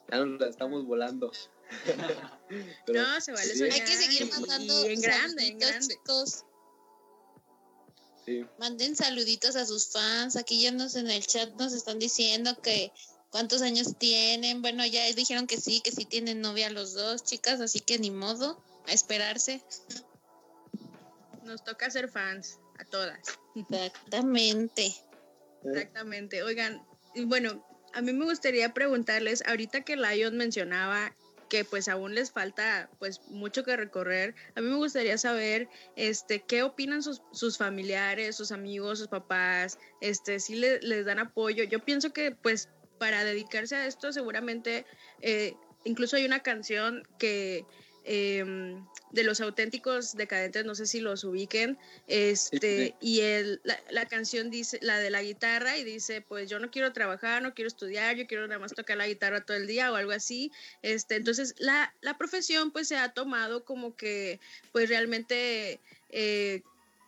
ya nos la estamos volando. no, se vale soñar. Hay que seguir mandando en grande, en grande. chicos. Manden saluditos a sus fans. Aquí ya nos en el chat nos están diciendo que cuántos años tienen. Bueno, ya dijeron que sí, que sí tienen novia los dos, chicas, así que ni modo, a esperarse. Nos toca ser fans, a todas. Exactamente. Exactamente. Oigan, bueno, a mí me gustaría preguntarles, ahorita que Lion mencionaba que pues aún les falta pues mucho que recorrer. A mí me gustaría saber este qué opinan sus, sus familiares, sus amigos, sus papás, este si les dan apoyo. Yo pienso que pues para dedicarse a esto seguramente eh, incluso hay una canción que Em, de los auténticos decadentes, no sé si los ubiquen, este, y el, la, canción dice, la de la guitarra, y dice, pues yo no quiero trabajar, no quiero estudiar, yo quiero nada más tocar la guitarra todo el día o algo así, este, entonces la, la profesión pues se ha tomado como que, pues realmente... Eh,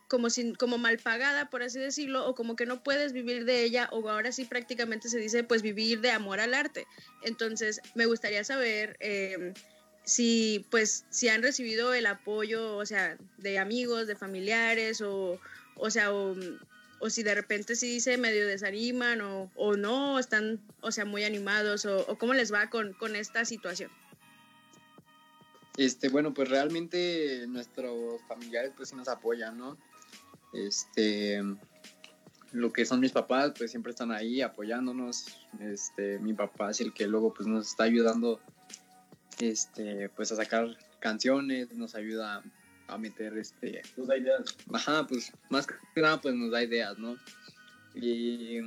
como, sin, como mal pagada, por así decirlo, o como que no puedes vivir de ella, o ahora sí prácticamente se dice, pues vivir de amor al arte. Entonces, me gustaría saber eh, si pues si han recibido el apoyo, o sea, de amigos, de familiares o o sea, o, si de repente sí se medio desaniman o, o no, están, o sea, muy animados o, cómo les va con, con, esta situación. Este, bueno, pues realmente nuestros familiares pues sí nos apoyan, ¿no? Este, lo que son mis papás pues siempre están ahí apoyándonos, este, mi papá es el que luego pues nos está ayudando este, pues a sacar canciones, nos ayuda a meter este... Nos da ideas. Ajá, pues más que nada pues nos da ideas, ¿no? Y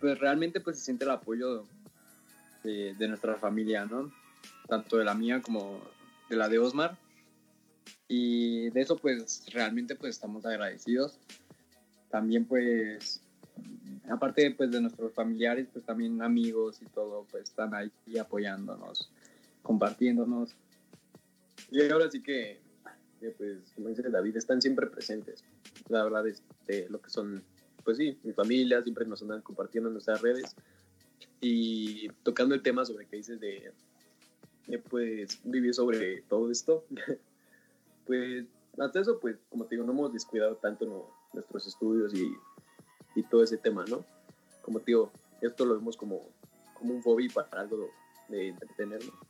pues realmente pues se siente el apoyo de, de nuestra familia, ¿no? Tanto de la mía como de la de Osmar. Y de eso pues realmente pues estamos agradecidos. También pues aparte pues de nuestros familiares pues también amigos y todo pues están ahí apoyándonos compartiéndonos. Y ahora sí que, pues, como dice David, están siempre presentes. La verdad, es este, lo que son, pues sí, mi familia, siempre nos andan compartiendo en nuestras redes. Y tocando el tema sobre que dices de, pues, vivir sobre todo esto, pues, hasta eso, pues, como te digo, no hemos descuidado tanto nuestros estudios y, y, todo ese tema, ¿no? Como te digo, esto lo vemos como, como un hobby para algo de entretenernos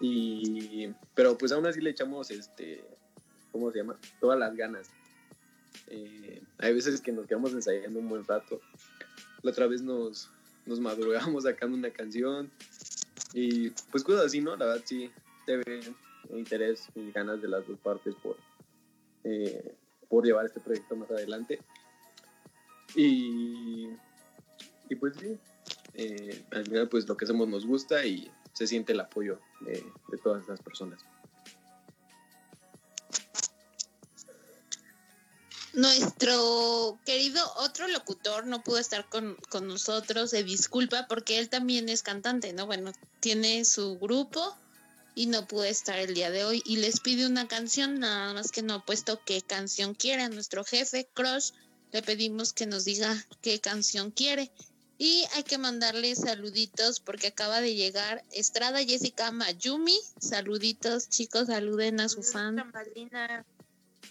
y, pero pues aún así le echamos, este, ¿cómo se llama? Todas las ganas. Eh, hay veces que nos quedamos ensayando un buen rato. La otra vez nos, nos madrugamos sacando una canción. Y pues cosas así, ¿no? La verdad sí, te ve interés y ganas de las dos partes por, eh, por llevar este proyecto más adelante. Y, y pues sí, eh, al final pues lo que hacemos nos gusta y se siente el apoyo de, todas las personas. Nuestro querido otro locutor no pudo estar con, con, nosotros, se disculpa porque él también es cantante, ¿no? Bueno, tiene su grupo y no pudo estar el día de hoy y les pide una canción, nada más que no ha puesto qué canción quiere. nuestro jefe, Crush, le pedimos que nos diga qué canción quiere. Y hay que mandarle saluditos porque acaba de llegar Estrada Jessica Mayumi. Saluditos, chicos, saluden a su fan.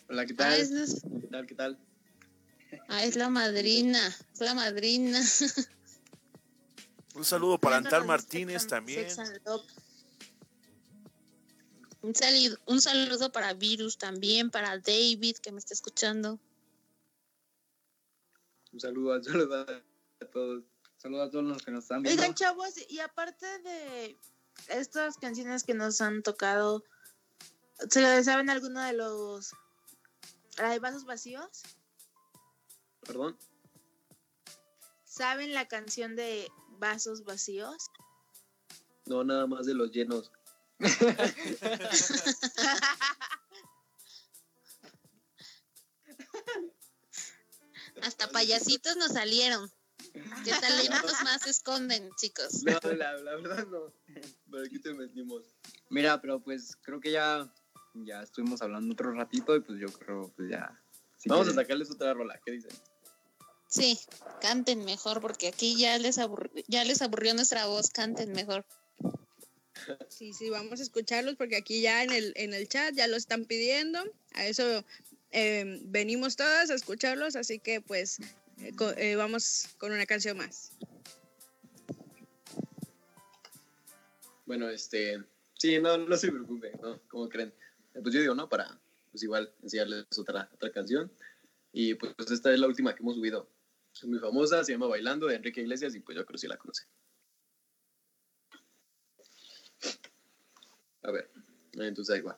Hola, ¿qué tal? Ah, es... ¿Qué tal? ¿Qué tal? Ah, es la madrina, es la madrina. Un saludo para Antal Martínez también. Un saludo, un saludo para Virus también, para David que me está escuchando. Un saludo, un saludo a todos. Saludos a todos los que nos están viendo. Oigan, chavos, y aparte de estas canciones que nos han tocado, ¿se saben alguno de los ¿La de vasos vacíos? ¿Perdón? ¿Saben la canción de vasos vacíos? No, nada más de los llenos. Hasta payasitos nos salieron. ¿Qué talentos más se esconden, chicos? No, la, verdad no. Pero aquí te metimos. Mira, pero pues creo que ya ya estuvimos hablando otro ratito y pues yo creo pues ya. Vamos a sacarles otra rola, ¿qué dicen? Sí, canten mejor porque aquí ya les ya les aburrió nuestra voz, canten mejor. Sí, sí, vamos a escucharlos porque aquí ya en el, en el chat ya lo están pidiendo. A eso eh, venimos todas a escucharlos, así que pues eh, eh, vamos con una canción más. Bueno, este, sí, no, no se preocupen, ¿no? Como creen. Pues yo digo, ¿no? Para, pues igual, enseñarles otra, otra canción. Y pues esta es la última que hemos subido. Es muy famosa, se llama Bailando de Enrique Iglesias y pues yo creo que sí la conocen. A ver, entonces ahí va.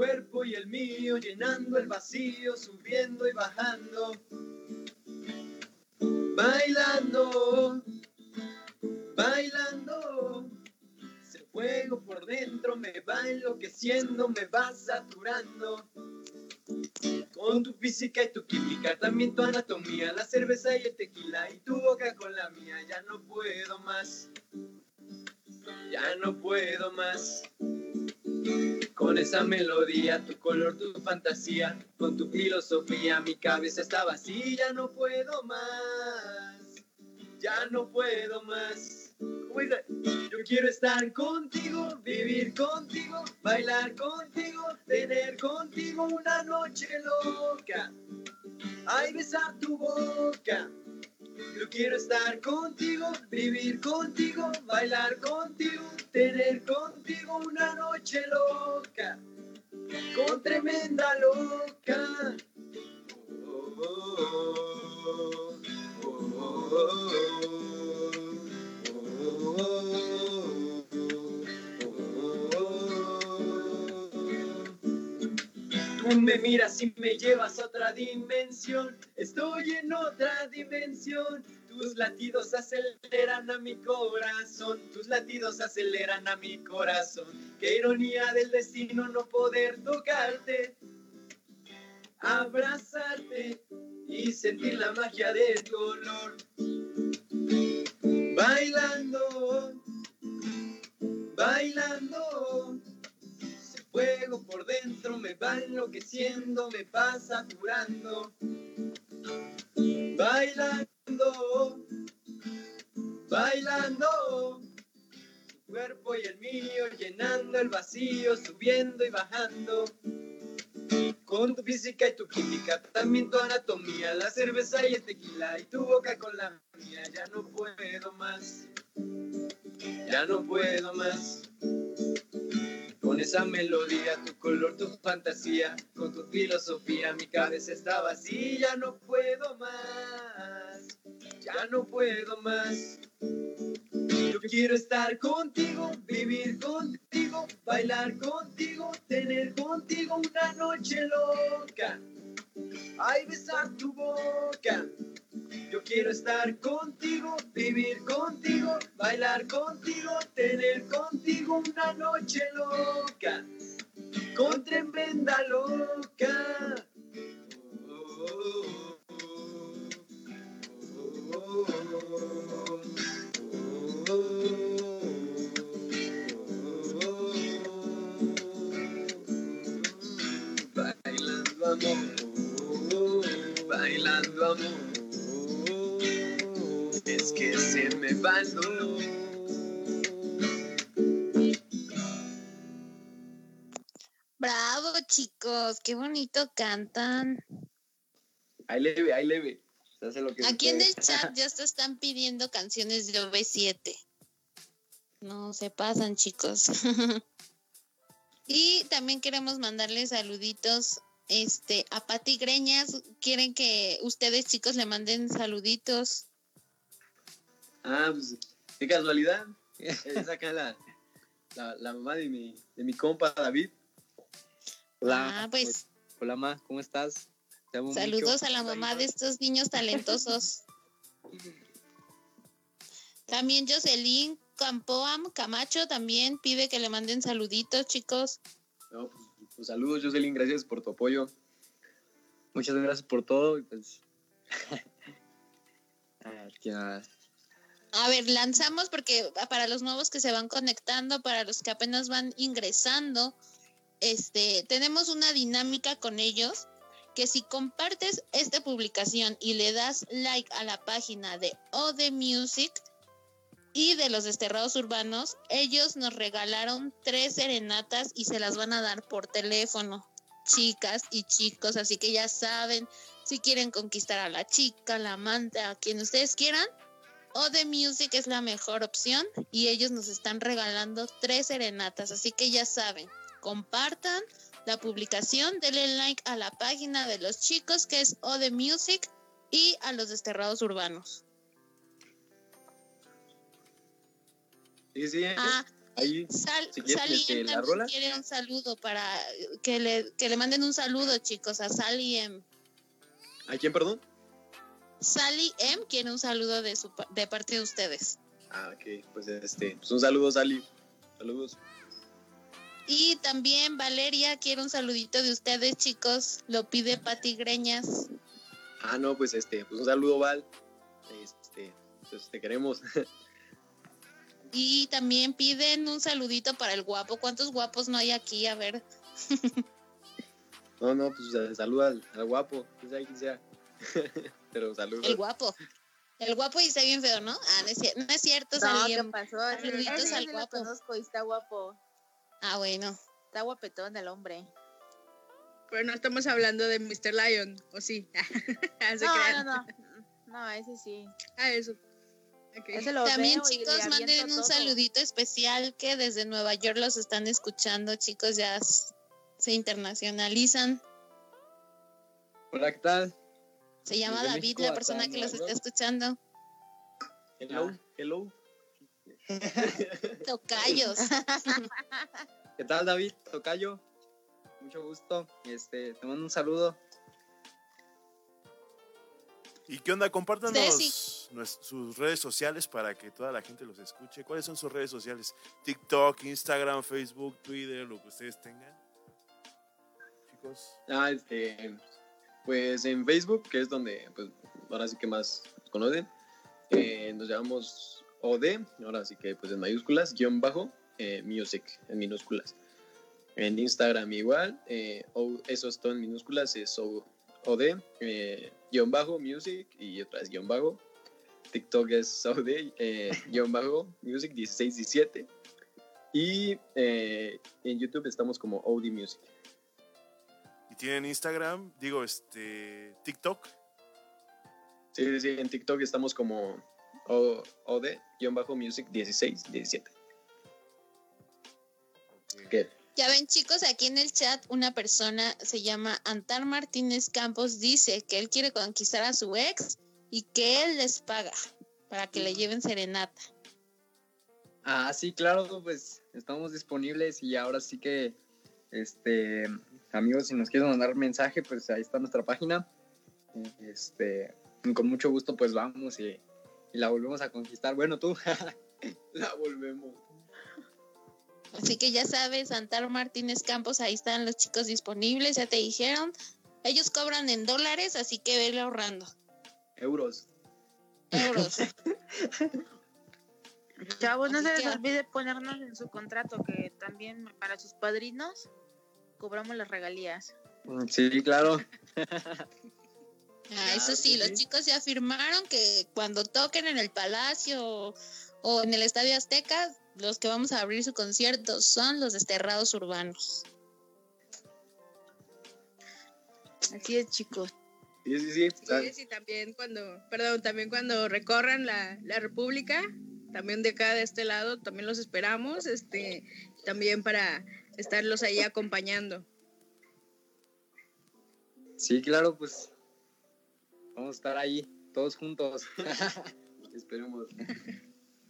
cuerpo y el mío, llenando el vacío, subiendo y bajando. Bailando, bailando. Ese fuego por dentro me va enloqueciendo, me va saturando. Con tu física y tu química, también tu anatomía, la cerveza y el tequila y tu boca con la mía, ya no puedo más. Ya no puedo más. Con esa melodía, tu color, tu fantasía, con tu filosofía, mi cabeza está vacía, no puedo más, ya no puedo más. Yo quiero estar contigo, vivir contigo, bailar contigo, tener contigo una noche loca. Ay, besar tu boca. Yo quiero estar contigo, vivir contigo, bailar contigo, tener contigo una noche loca, con tremenda loca. Tú me miras y me llevas a otra dimensión. Estoy en otra dimensión. Tus latidos aceleran a mi corazón. Tus latidos aceleran a mi corazón. Qué ironía del destino no poder tocarte, abrazarte y sentir la magia del dolor. Bailando, bailando fuego por dentro me va enloqueciendo, me va saturando. Bailando, bailando, tu cuerpo y el mío llenando el vacío, subiendo y bajando. Con tu física y tu química, también tu anatomía, la cerveza y el tequila y tu boca con la mía, ya no puedo más, ya no puedo más. Con esa melodía, tu color, tu fantasía, con tu filosofía, mi cabeza está vacía, no puedo más, ya no puedo más. Yo quiero estar contigo, vivir contigo, bailar contigo, tener contigo una noche loca. Ay, besar tu boca, Yo quiero estar contigo, vivir contigo, bailar contigo, tener contigo una noche loca, con tremenda loca. Bailando amor, bailando amor es que se me va el dolor. Bravo, chicos, qué bonito cantan. Ahí leve, ahí leve. Lo que Aquí en el chat ya se están pidiendo canciones de OV7. No se pasan, chicos. y también queremos mandarles saluditos este, a Pati Greñas. Quieren que ustedes, chicos, le manden saluditos. Ah, pues, qué casualidad. Es acá la, la, la mamá de mi, de mi compa David. Hola, Ah, pues hola, ma, ¿cómo estás? Te amo mucho. saludos a la mamá de estos niños talentosos. También Jocelyn Campoam Camacho también pide que le manden saluditos, chicos. No, pues, pues, saludos, Jocelyn, gracias por tu apoyo. Muchas gracias por todo pues... Ah, que nada. A ver, lanzamos porque para los nuevos que se van conectando, para los que apenas van ingresando, este, tenemos una dinámica con ellos que si compartes esta publicación y le das like a la página de Ode Music y de los desterrados urbanos, ellos nos regalaron tres serenatas y se las van a dar por teléfono, chicas y chicos, así que ya saben, si quieren conquistar a la chica, la amante, a quien ustedes quieran, Ode Music es la mejor opción y ellos nos están regalando tres serenatas, así que ya saben, compartan la publicación, denle like a la página de los chicos que es Ode Music y a los desterrados urbanos. Sí, sí, Ah, ahí. Sal, si Sally este, quiere un saludo para que le, que le manden un saludo, chicos, a Sally M. ¿A quién, perdón? Sally M quiere un saludo de su de parte de ustedes. Ah, ok, pues este, pues un saludo, Sally. Saludos. Y también Valeria quiere un saludito de ustedes, chicos. Lo pide Pati Greñas. Ah, no, pues este, pues un saludo, Val. Este, pues te queremos. Y también piden un saludito para el guapo. ¿Cuántos guapos no hay aquí? A ver. No, no, pues saluda al, al guapo, sea quien sea. Pero saludos. El guapo. El guapo y está bien feo, ¿no? Ah, no es, cier- no es cierto, No, ¿qué pasó? Saluditos al sí lo guapo. conozco y está guapo. Ah, bueno. Está guapetón el hombre. Pero no estamos hablando de Mr. Lion, ¿o sí? Ah, No, no, no. No, ese sí. Ah, eso. También, chicos, manden un todo. saludito especial que desde Nueva York los están escuchando, chicos, ya se internacionalizan. Hola, ¿qué tal? Se llama Desde David, México la persona que los está escuchando. Hello, hello. Tocayos. ¿Qué tal, David? Tocayo. Mucho gusto. Este, te mando un saludo. ¿Y qué onda? Compártanos Ceci. Sus redes sociales para que toda la gente los escuche. ¿Cuáles son sus redes sociales? TikTok, Instagram, Facebook, Twitter, lo que ustedes tengan. Chicos. Ah, este, pues en Facebook, que es donde, pues, ahora sí que más conocen, eh, nos llamamos OD, ahora sí que, pues, en mayúsculas, guion bajo, eh, music, en minúsculas. En Instagram igual, eh, O- eso es todo en minúsculas, es O- OD, eh, guion bajo, music, y otra vez guion bajo. TikTok es OD, eh, guion bajo, music, 1617. Y eh, en YouTube estamos como OD Music. ¿Y tienen Instagram? Digo, este. TikTok. Sí, sí, sí, en TikTok estamos como O- OD-Music 1617. ¿Qué? Ya ven, chicos, aquí en el chat una persona se llama Antar Martínez Campos dice que él quiere conquistar a su ex y que él les paga para que le lleven serenata. Ah, sí, claro, pues estamos disponibles y ahora sí que, este, amigos, si nos quieren mandar mensaje, pues ahí está nuestra página. Este, con mucho gusto pues vamos y, y la volvemos a conquistar. Bueno, tú, la volvemos. Así que ya sabes, Santaro Martínez Campos, ahí están los chicos disponibles, ya te dijeron. Ellos cobran en dólares, así que vele ahorrando. Euros. Euros. Chavos, no se les olvide ponernos en su contrato que también para sus padrinos cobramos las regalías. Mm, sí, claro. Ah, eso sí, los chicos ya afirmaron que cuando toquen en el Palacio o, o en el Estadio Azteca, los que vamos a abrir su concierto son los desterrados urbanos. Así es, chicos. Sí, sí, sí. Ah, Sí, sí, también cuando, perdón, también cuando recorran la, la República, también de acá de este lado, también los esperamos, este, también para estarlos ahí acompañando. Sí, claro, pues vamos a estar ahí todos juntos. Esperemos.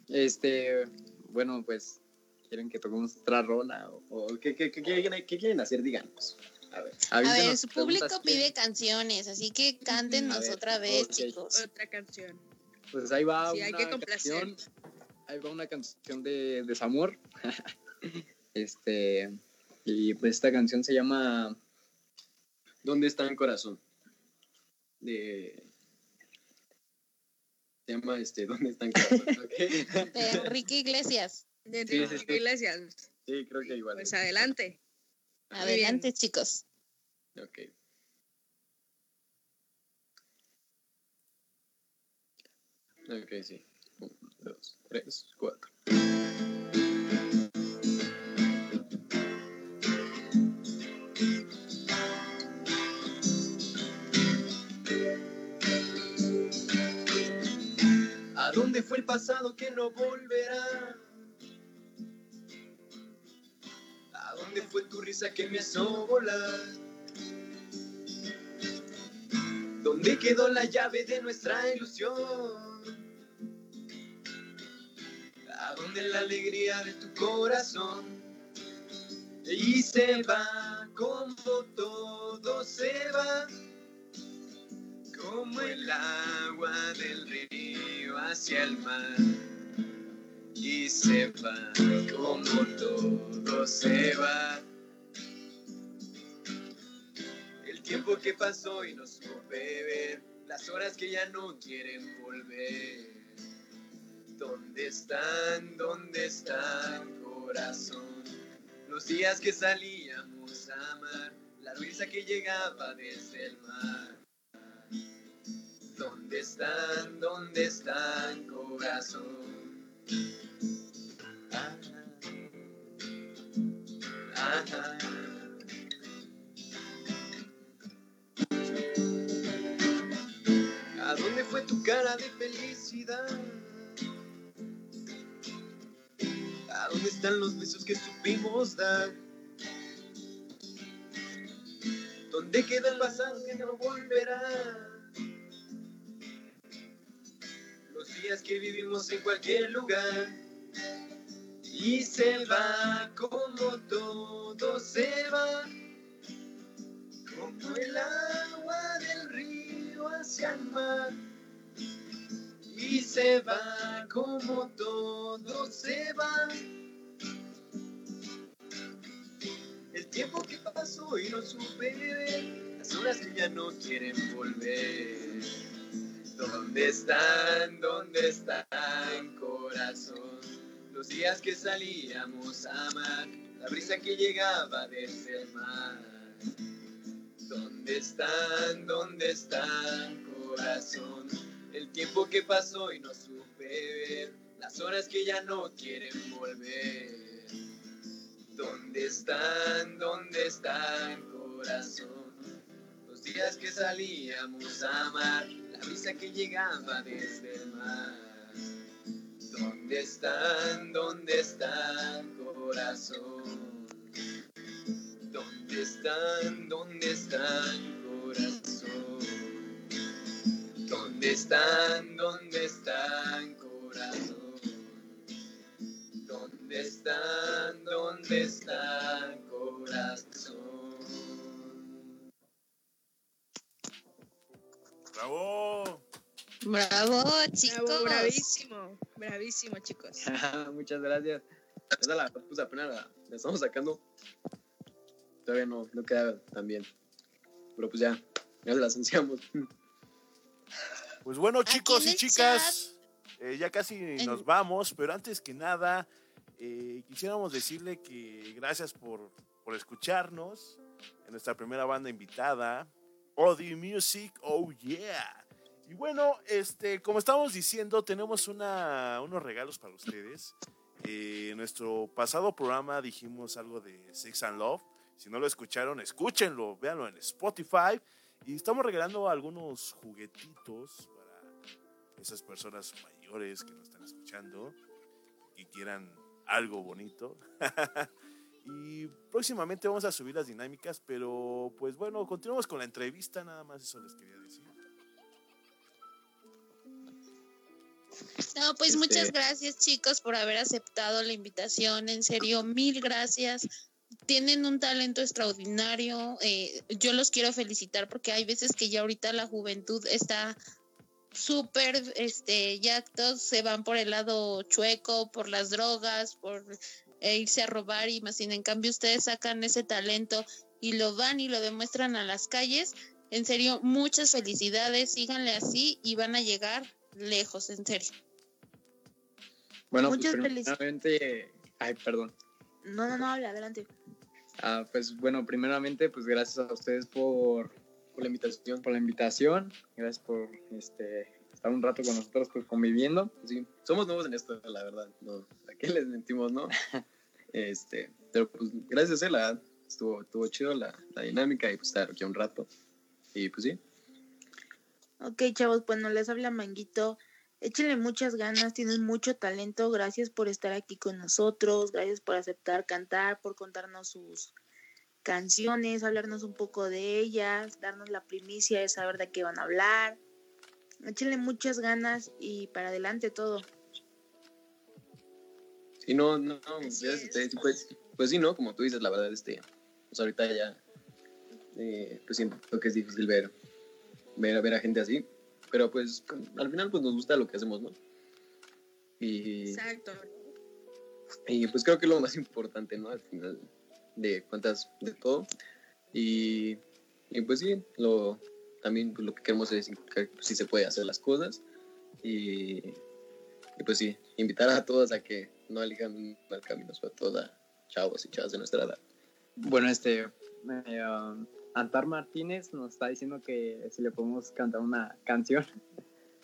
Este, bueno, pues quieren que toquemos otra rola o O, ¿qué, qué, qué, quieren- qué quieren hacer? Díganos. A ver. A ver, su público que- pide canciones, así que cántenos A ver, otra vez, ok. chicos. Otra canción. Pues ahí va Sí, hay una que complacer. canción. Ahí va una canción de desamor. este, y pues esta canción se llama ¿Dónde está el corazón? De... Se llama este, ¿Dónde está el corazón? Ok. De Enrique Iglesias. De Sí, sí, Enrique sí. Iglesias. Sí, creo que igual. Pues adelante. Adelante, chicos. Ok. Ok, sí. Uno, dos, tres, cuatro. ¿A dónde fue el pasado que no volverá? Dónde fue tu risa que me hizo volar? ¿Dónde quedó la llave de nuestra ilusión? ¿A dónde la alegría de tu corazón? Y se va como todo se va, como el agua del río hacia el mar. Y se va como todo se va. El tiempo que pasó y no supe ver, las horas que ya no quieren volver. ¿Dónde están? ¿Dónde están, corazón? Los días que salíamos a amar, la risa que llegaba desde el mar. ¿Dónde están? ¿Dónde están, corazón? ¿A dónde fue tu cara de felicidad? ¿A dónde están los besos que supimos dar? ¿Dónde queda el pasado que no volverá? Días que vivimos en cualquier lugar. Y se va como todo se va, como el agua del río hacia el mar. Y se va como todo se va. El tiempo que pasó y no supe las horas que ya no quieren volver. ¿Dónde están? ¿Dónde están, corazón? Los días que salíamos a amar, la brisa que llegaba desde el mar. ¿Dónde están? ¿Dónde están, corazón? El tiempo que pasó y no supe ver, las horas que ya no quieren volver. ¿Dónde están? ¿Dónde están, corazón? Los días que salíamos a amar, la brisa que llegaba desde el mar. ¿Dónde están? ¿Dónde están, corazón? ¿Dónde están? ¿Dónde están, corazón? ¿Dónde están? ¿Dónde están, corazón? ¿Dónde están? ¿Dónde están, corazón? ¡Bravo! Bravo, chicos. Bravo, bravísimo, bravísimo, chicos. Muchas gracias. Esa la pues apenas la, la, estamos sacando. Todavía no, no queda tan bien. Pero pues ya, ya las ansiamos. Pues bueno, chicos y chicas, eh, ya casi nos vamos, pero antes que nada, eh, quisiéramos decirle que gracias por, por escucharnos en nuestra primera banda invitada, Odi Music, oh yeah. Y bueno, este, como estábamos diciendo, tenemos una, unos regalos para ustedes. Eh, en nuestro pasado programa dijimos algo de Sex and Love. Si no lo escucharon, escúchenlo, véanlo en Spotify. Y estamos regalando algunos juguetitos para esas personas mayores que nos están escuchando y quieran algo bonito. y próximamente vamos a subir las dinámicas, pero pues bueno, continuamos con la entrevista, nada más eso les quería decir. No, pues muchas este gracias chicos por haber aceptado la invitación, en serio, mil gracias. Tienen un talento extraordinario, eh, yo los quiero felicitar porque hay veces que ya ahorita la juventud está súper, este, ya todos se van por el lado chueco, por las drogas, por eh, irse a robar y más sin en cambio ustedes sacan ese talento y lo van y lo demuestran a las calles. En serio, muchas felicidades, síganle así y van a llegar lejos, en serio. Bueno, pues, primeramente, ay, perdón. No, no, no, habla, adelante. Ah, pues bueno, primeramente, pues gracias a ustedes por, por la invitación, por la invitación, gracias por este estar un rato con nosotros pues conviviendo. Sí, somos nuevos en esto, la verdad, no, ¿a qué les mentimos, no? este, pero pues gracias, eh, la, estuvo, estuvo chido la, la dinámica y pues estar aquí un rato. Y pues sí, Ok, chavos, pues no les habla Manguito. Échenle muchas ganas, tienen mucho talento. Gracias por estar aquí con nosotros. Gracias por aceptar cantar, por contarnos sus canciones, hablarnos un poco de ellas, darnos la primicia de saber de qué van a hablar. Échenle muchas ganas y para adelante todo. Sí, no, no, pues, pues sí, ¿no? Como tú dices, la verdad, este, pues ahorita ya, eh, pues siento que es difícil ver ver, a ver a gente así. Pero pues al final pues nos gusta lo que hacemos, ¿no? Y, Exacto. Y pues creo que es lo más importante, ¿no? Al final de cuentas de todo. Y, y pues sí, lo, también pues, lo que queremos es que pues, sí se puede hacer las cosas. Y, y, pues sí, invitar a todos a que no elijan mal camino, sobre todo a chavos y chavas de nuestra edad. Bueno, este, eh, um, Antar Martínez nos está diciendo que si le podemos cantar una canción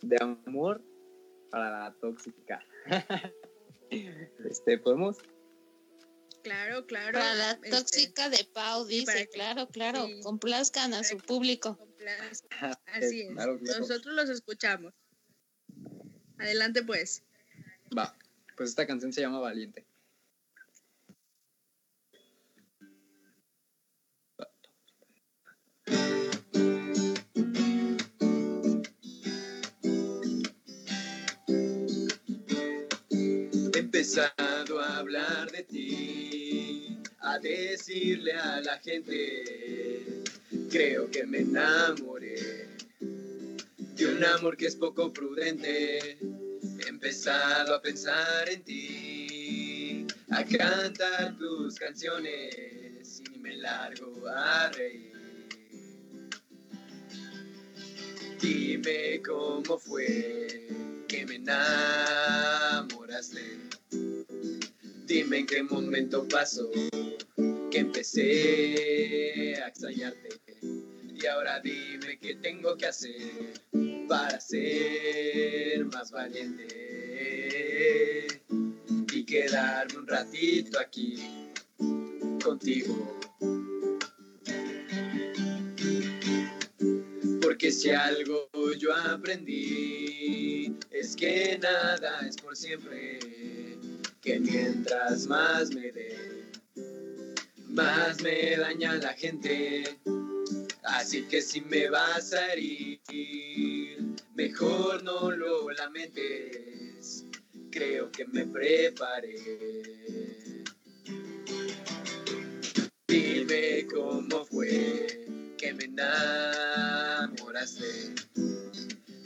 de amor para la tóxica. este, ¿podemos? Claro, claro. Para la este, tóxica de Pau, dice, claro, claro, complazcan a su público. Así es, nosotros los escuchamos. Adelante pues. Va, pues esta canción se llama Valiente. Empezado a hablar de ti, a decirle a la gente, creo que me enamoré de un amor que es poco prudente. He empezado a pensar en ti, a cantar tus canciones y me largo a reír. Dime cómo fue que me enamoraste. Dime en qué momento pasó que empecé a extrañarte. Y ahora dime qué tengo que hacer para ser más valiente y quedarme un ratito aquí contigo. Porque si algo yo aprendí es que nada es por siempre que mientras más me dé, más me daña la gente. Así que si me vas a herir, mejor no lo lamentes. Creo que me preparé. Dime cómo fue que me enamoraste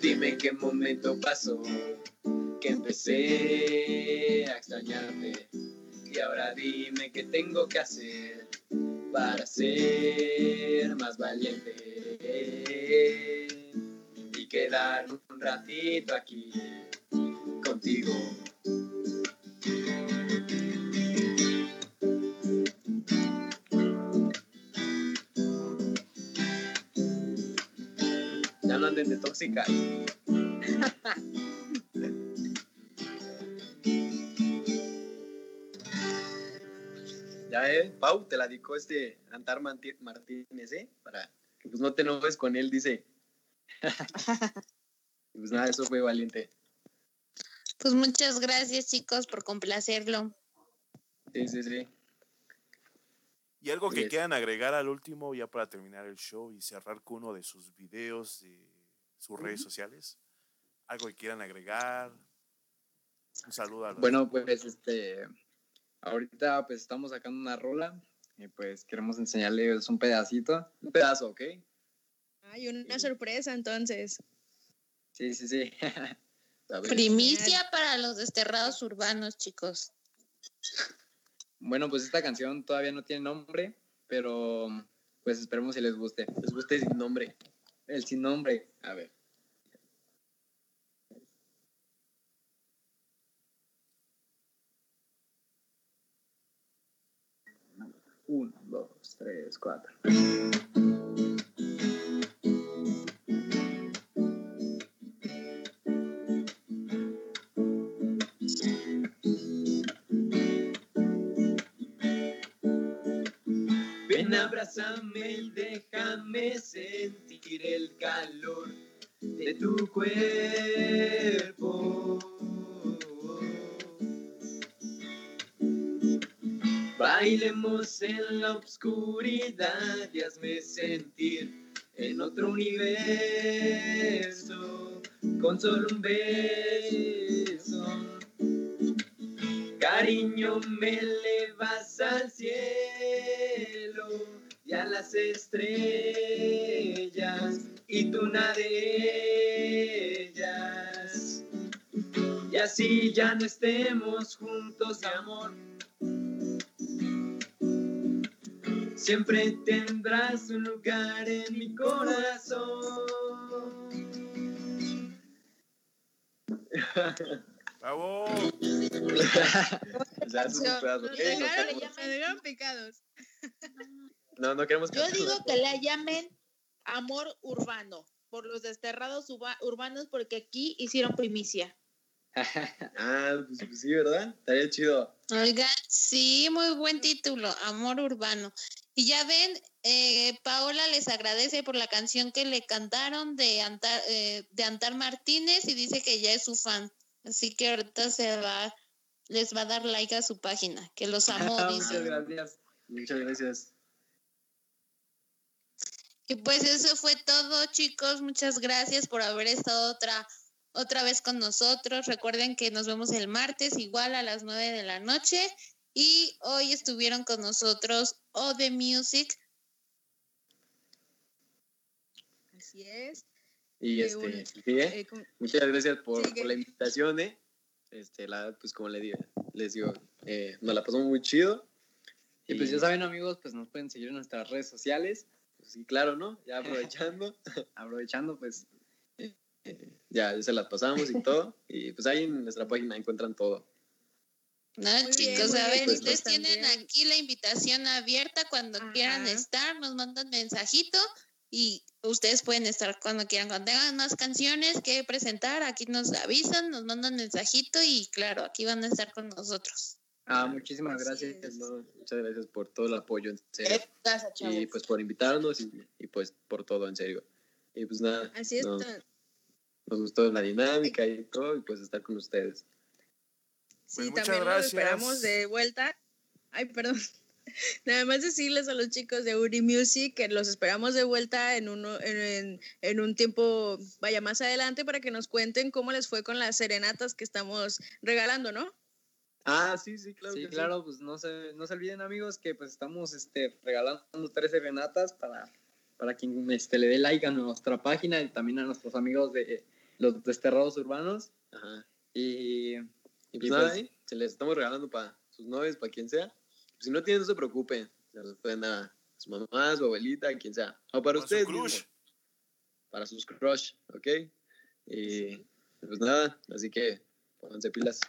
Dime qué momento pasó, que empecé a extrañarte. Y ahora dime qué tengo que hacer para ser más valiente y quedar un ratito aquí contigo. Ya no anden de tóxica. ya, eh, Pau, te la dedicó este Antar Martínez, ¿eh? Para que pues no te enojes con él, dice. Y pues nada, eso fue valiente. Pues muchas gracias, chicos, por complacerlo. Sí, sí, sí. Y algo que Yes. quieran agregar al último, ya para terminar el show y cerrar con uno de sus videos de sus redes sociales. Algo que quieran agregar. Un saludo a los Bueno, pues este, ahorita pues estamos sacando una rola y pues queremos enseñarles un pedacito. Un pedazo, ¿ok? Hay una sorpresa entonces. Sí, sí, sí. Primicia para los desterrados urbanos, chicos. bueno, pues esta canción todavía no tiene nombre, pero pues esperemos si les guste. Les guste sin nombre. El sin nombre. A ver. Uno, dos, tres, cuatro. Ven, abrázame y déjame sentir el calor de tu cuerpo. Amor. Siempre tendrás un lugar en mi corazón. ¡Bravo! Ya es un pedazo, Nos ¿ok? dejaron, No, nos dejaron picados. No, no queremos Yo digo que la llamen amor urbano por los desterrados urbanos porque aquí hicieron primicia. Ah, pues, pues sí, ¿verdad? Estaría chido. Oigan, sí, muy buen título, Amor Urbano. Y ya ven, eh, Paola les agradece por la canción que le cantaron de Antar, eh, de Antar Martínez y dice que ya es su fan. Así que ahorita se va, les va a dar like a su página, que los amó, Muchas gracias. Muchas gracias. Y pues eso fue todo, chicos. Muchas gracias por haber estado otra, otra vez con nosotros. Recuerden que nos vemos el martes igual a las 9 de la noche. Y hoy estuvieron con nosotros O The Music. Así es. Y este, sí, ¿eh? Eh, con- muchas gracias por, Sí, que- por la invitación, ¿eh? Este, la, pues como le digo, les digo, eh, nos la pasamos muy chido. Y pues ya saben amigos, pues nos pueden seguir en nuestras redes sociales. Pues sí, claro, ¿no? Ya aprovechando, Aprovechando, pues eh, ya, se las pasamos y todo. Y pues ahí en nuestra página encuentran todo. No, Muy bien, chicos, muy a bien, ver, ustedes pues, tienen también. aquí la invitación abierta cuando Ajá. quieran estar, nos mandan mensajito y ustedes pueden estar cuando quieran. Cuando tengan más canciones que presentar, aquí nos avisan, nos mandan mensajito y claro, aquí van a estar con nosotros. ah, muchísimas Así gracias. No, muchas gracias por todo el apoyo, en serio. Eh. Y pues por invitarnos y, y, pues por todo, en serio. Y pues nada, Así es. no, nos gustó la dinámica y todo, y pues estar con ustedes. Sí, Pues muchas también los esperamos de vuelta. Ay, perdón. Nada más decirles a los chicos de Uri Music que los esperamos de vuelta en, uno, en, en- en un tiempo, vaya más adelante, para que nos cuenten cómo les fue con las serenatas que estamos regalando, ¿no? Ah, sí, sí, claro. Sí, que claro, pues no se, no se olviden amigos que pues estamos este, regalando tres serenatas para, para quien este, le dé like a nuestra página y también a nuestros amigos de los desterrados urbanos. Ajá. Y, y pues, nada, pues se les estamos regalando para sus novios, para quien sea. Si no tienen, no se preocupen. Se los pueden dar a su mamá, su abuelita, quien sea. O para, ustedes. Para sus crush, ¿ok? Y pues nada, así que pónganse pilas.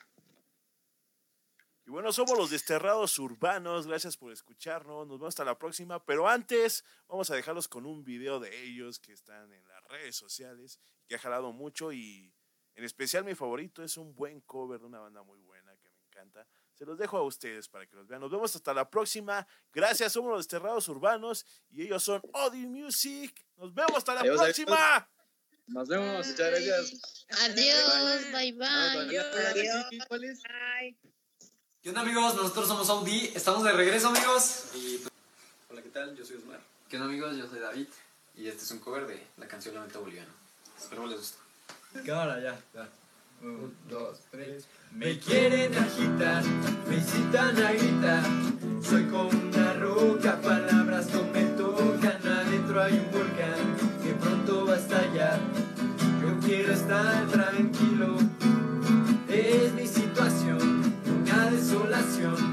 Y bueno, somos los desterrados urbanos. Gracias por escucharnos. Nos vemos hasta la próxima. Pero antes, vamos a dejarlos con un video de ellos que están en las redes sociales, que ha jalado mucho y en especial mi favorito es un buen cover de una banda muy buena que me encanta. Se los dejo a ustedes para que los vean. Nos vemos hasta la próxima. Gracias, somos los desterrados urbanos y ellos son Audio Music. Nos vemos hasta la próxima. Nos vemos, muchas gracias. Adiós, bye bye. Adiós. Bye. ¿Qué onda amigos? Nosotros somos Audi, estamos de regreso amigos. Y pues, Hola, ¿qué tal? Yo soy Osmar. ¿Qué onda amigos? Yo soy David. Y este es un cover de la canción Lamento Boliviano. Esperemos les guste. Cámara, ya. ya. Un, dos, tres. Me quieren agitar, me incitan a gritar. Soy como una roca, palabras no me tocan. Adentro hay un volcán que pronto va a estallar. Yo quiero estar tranquilo, es mi situación, una desolación.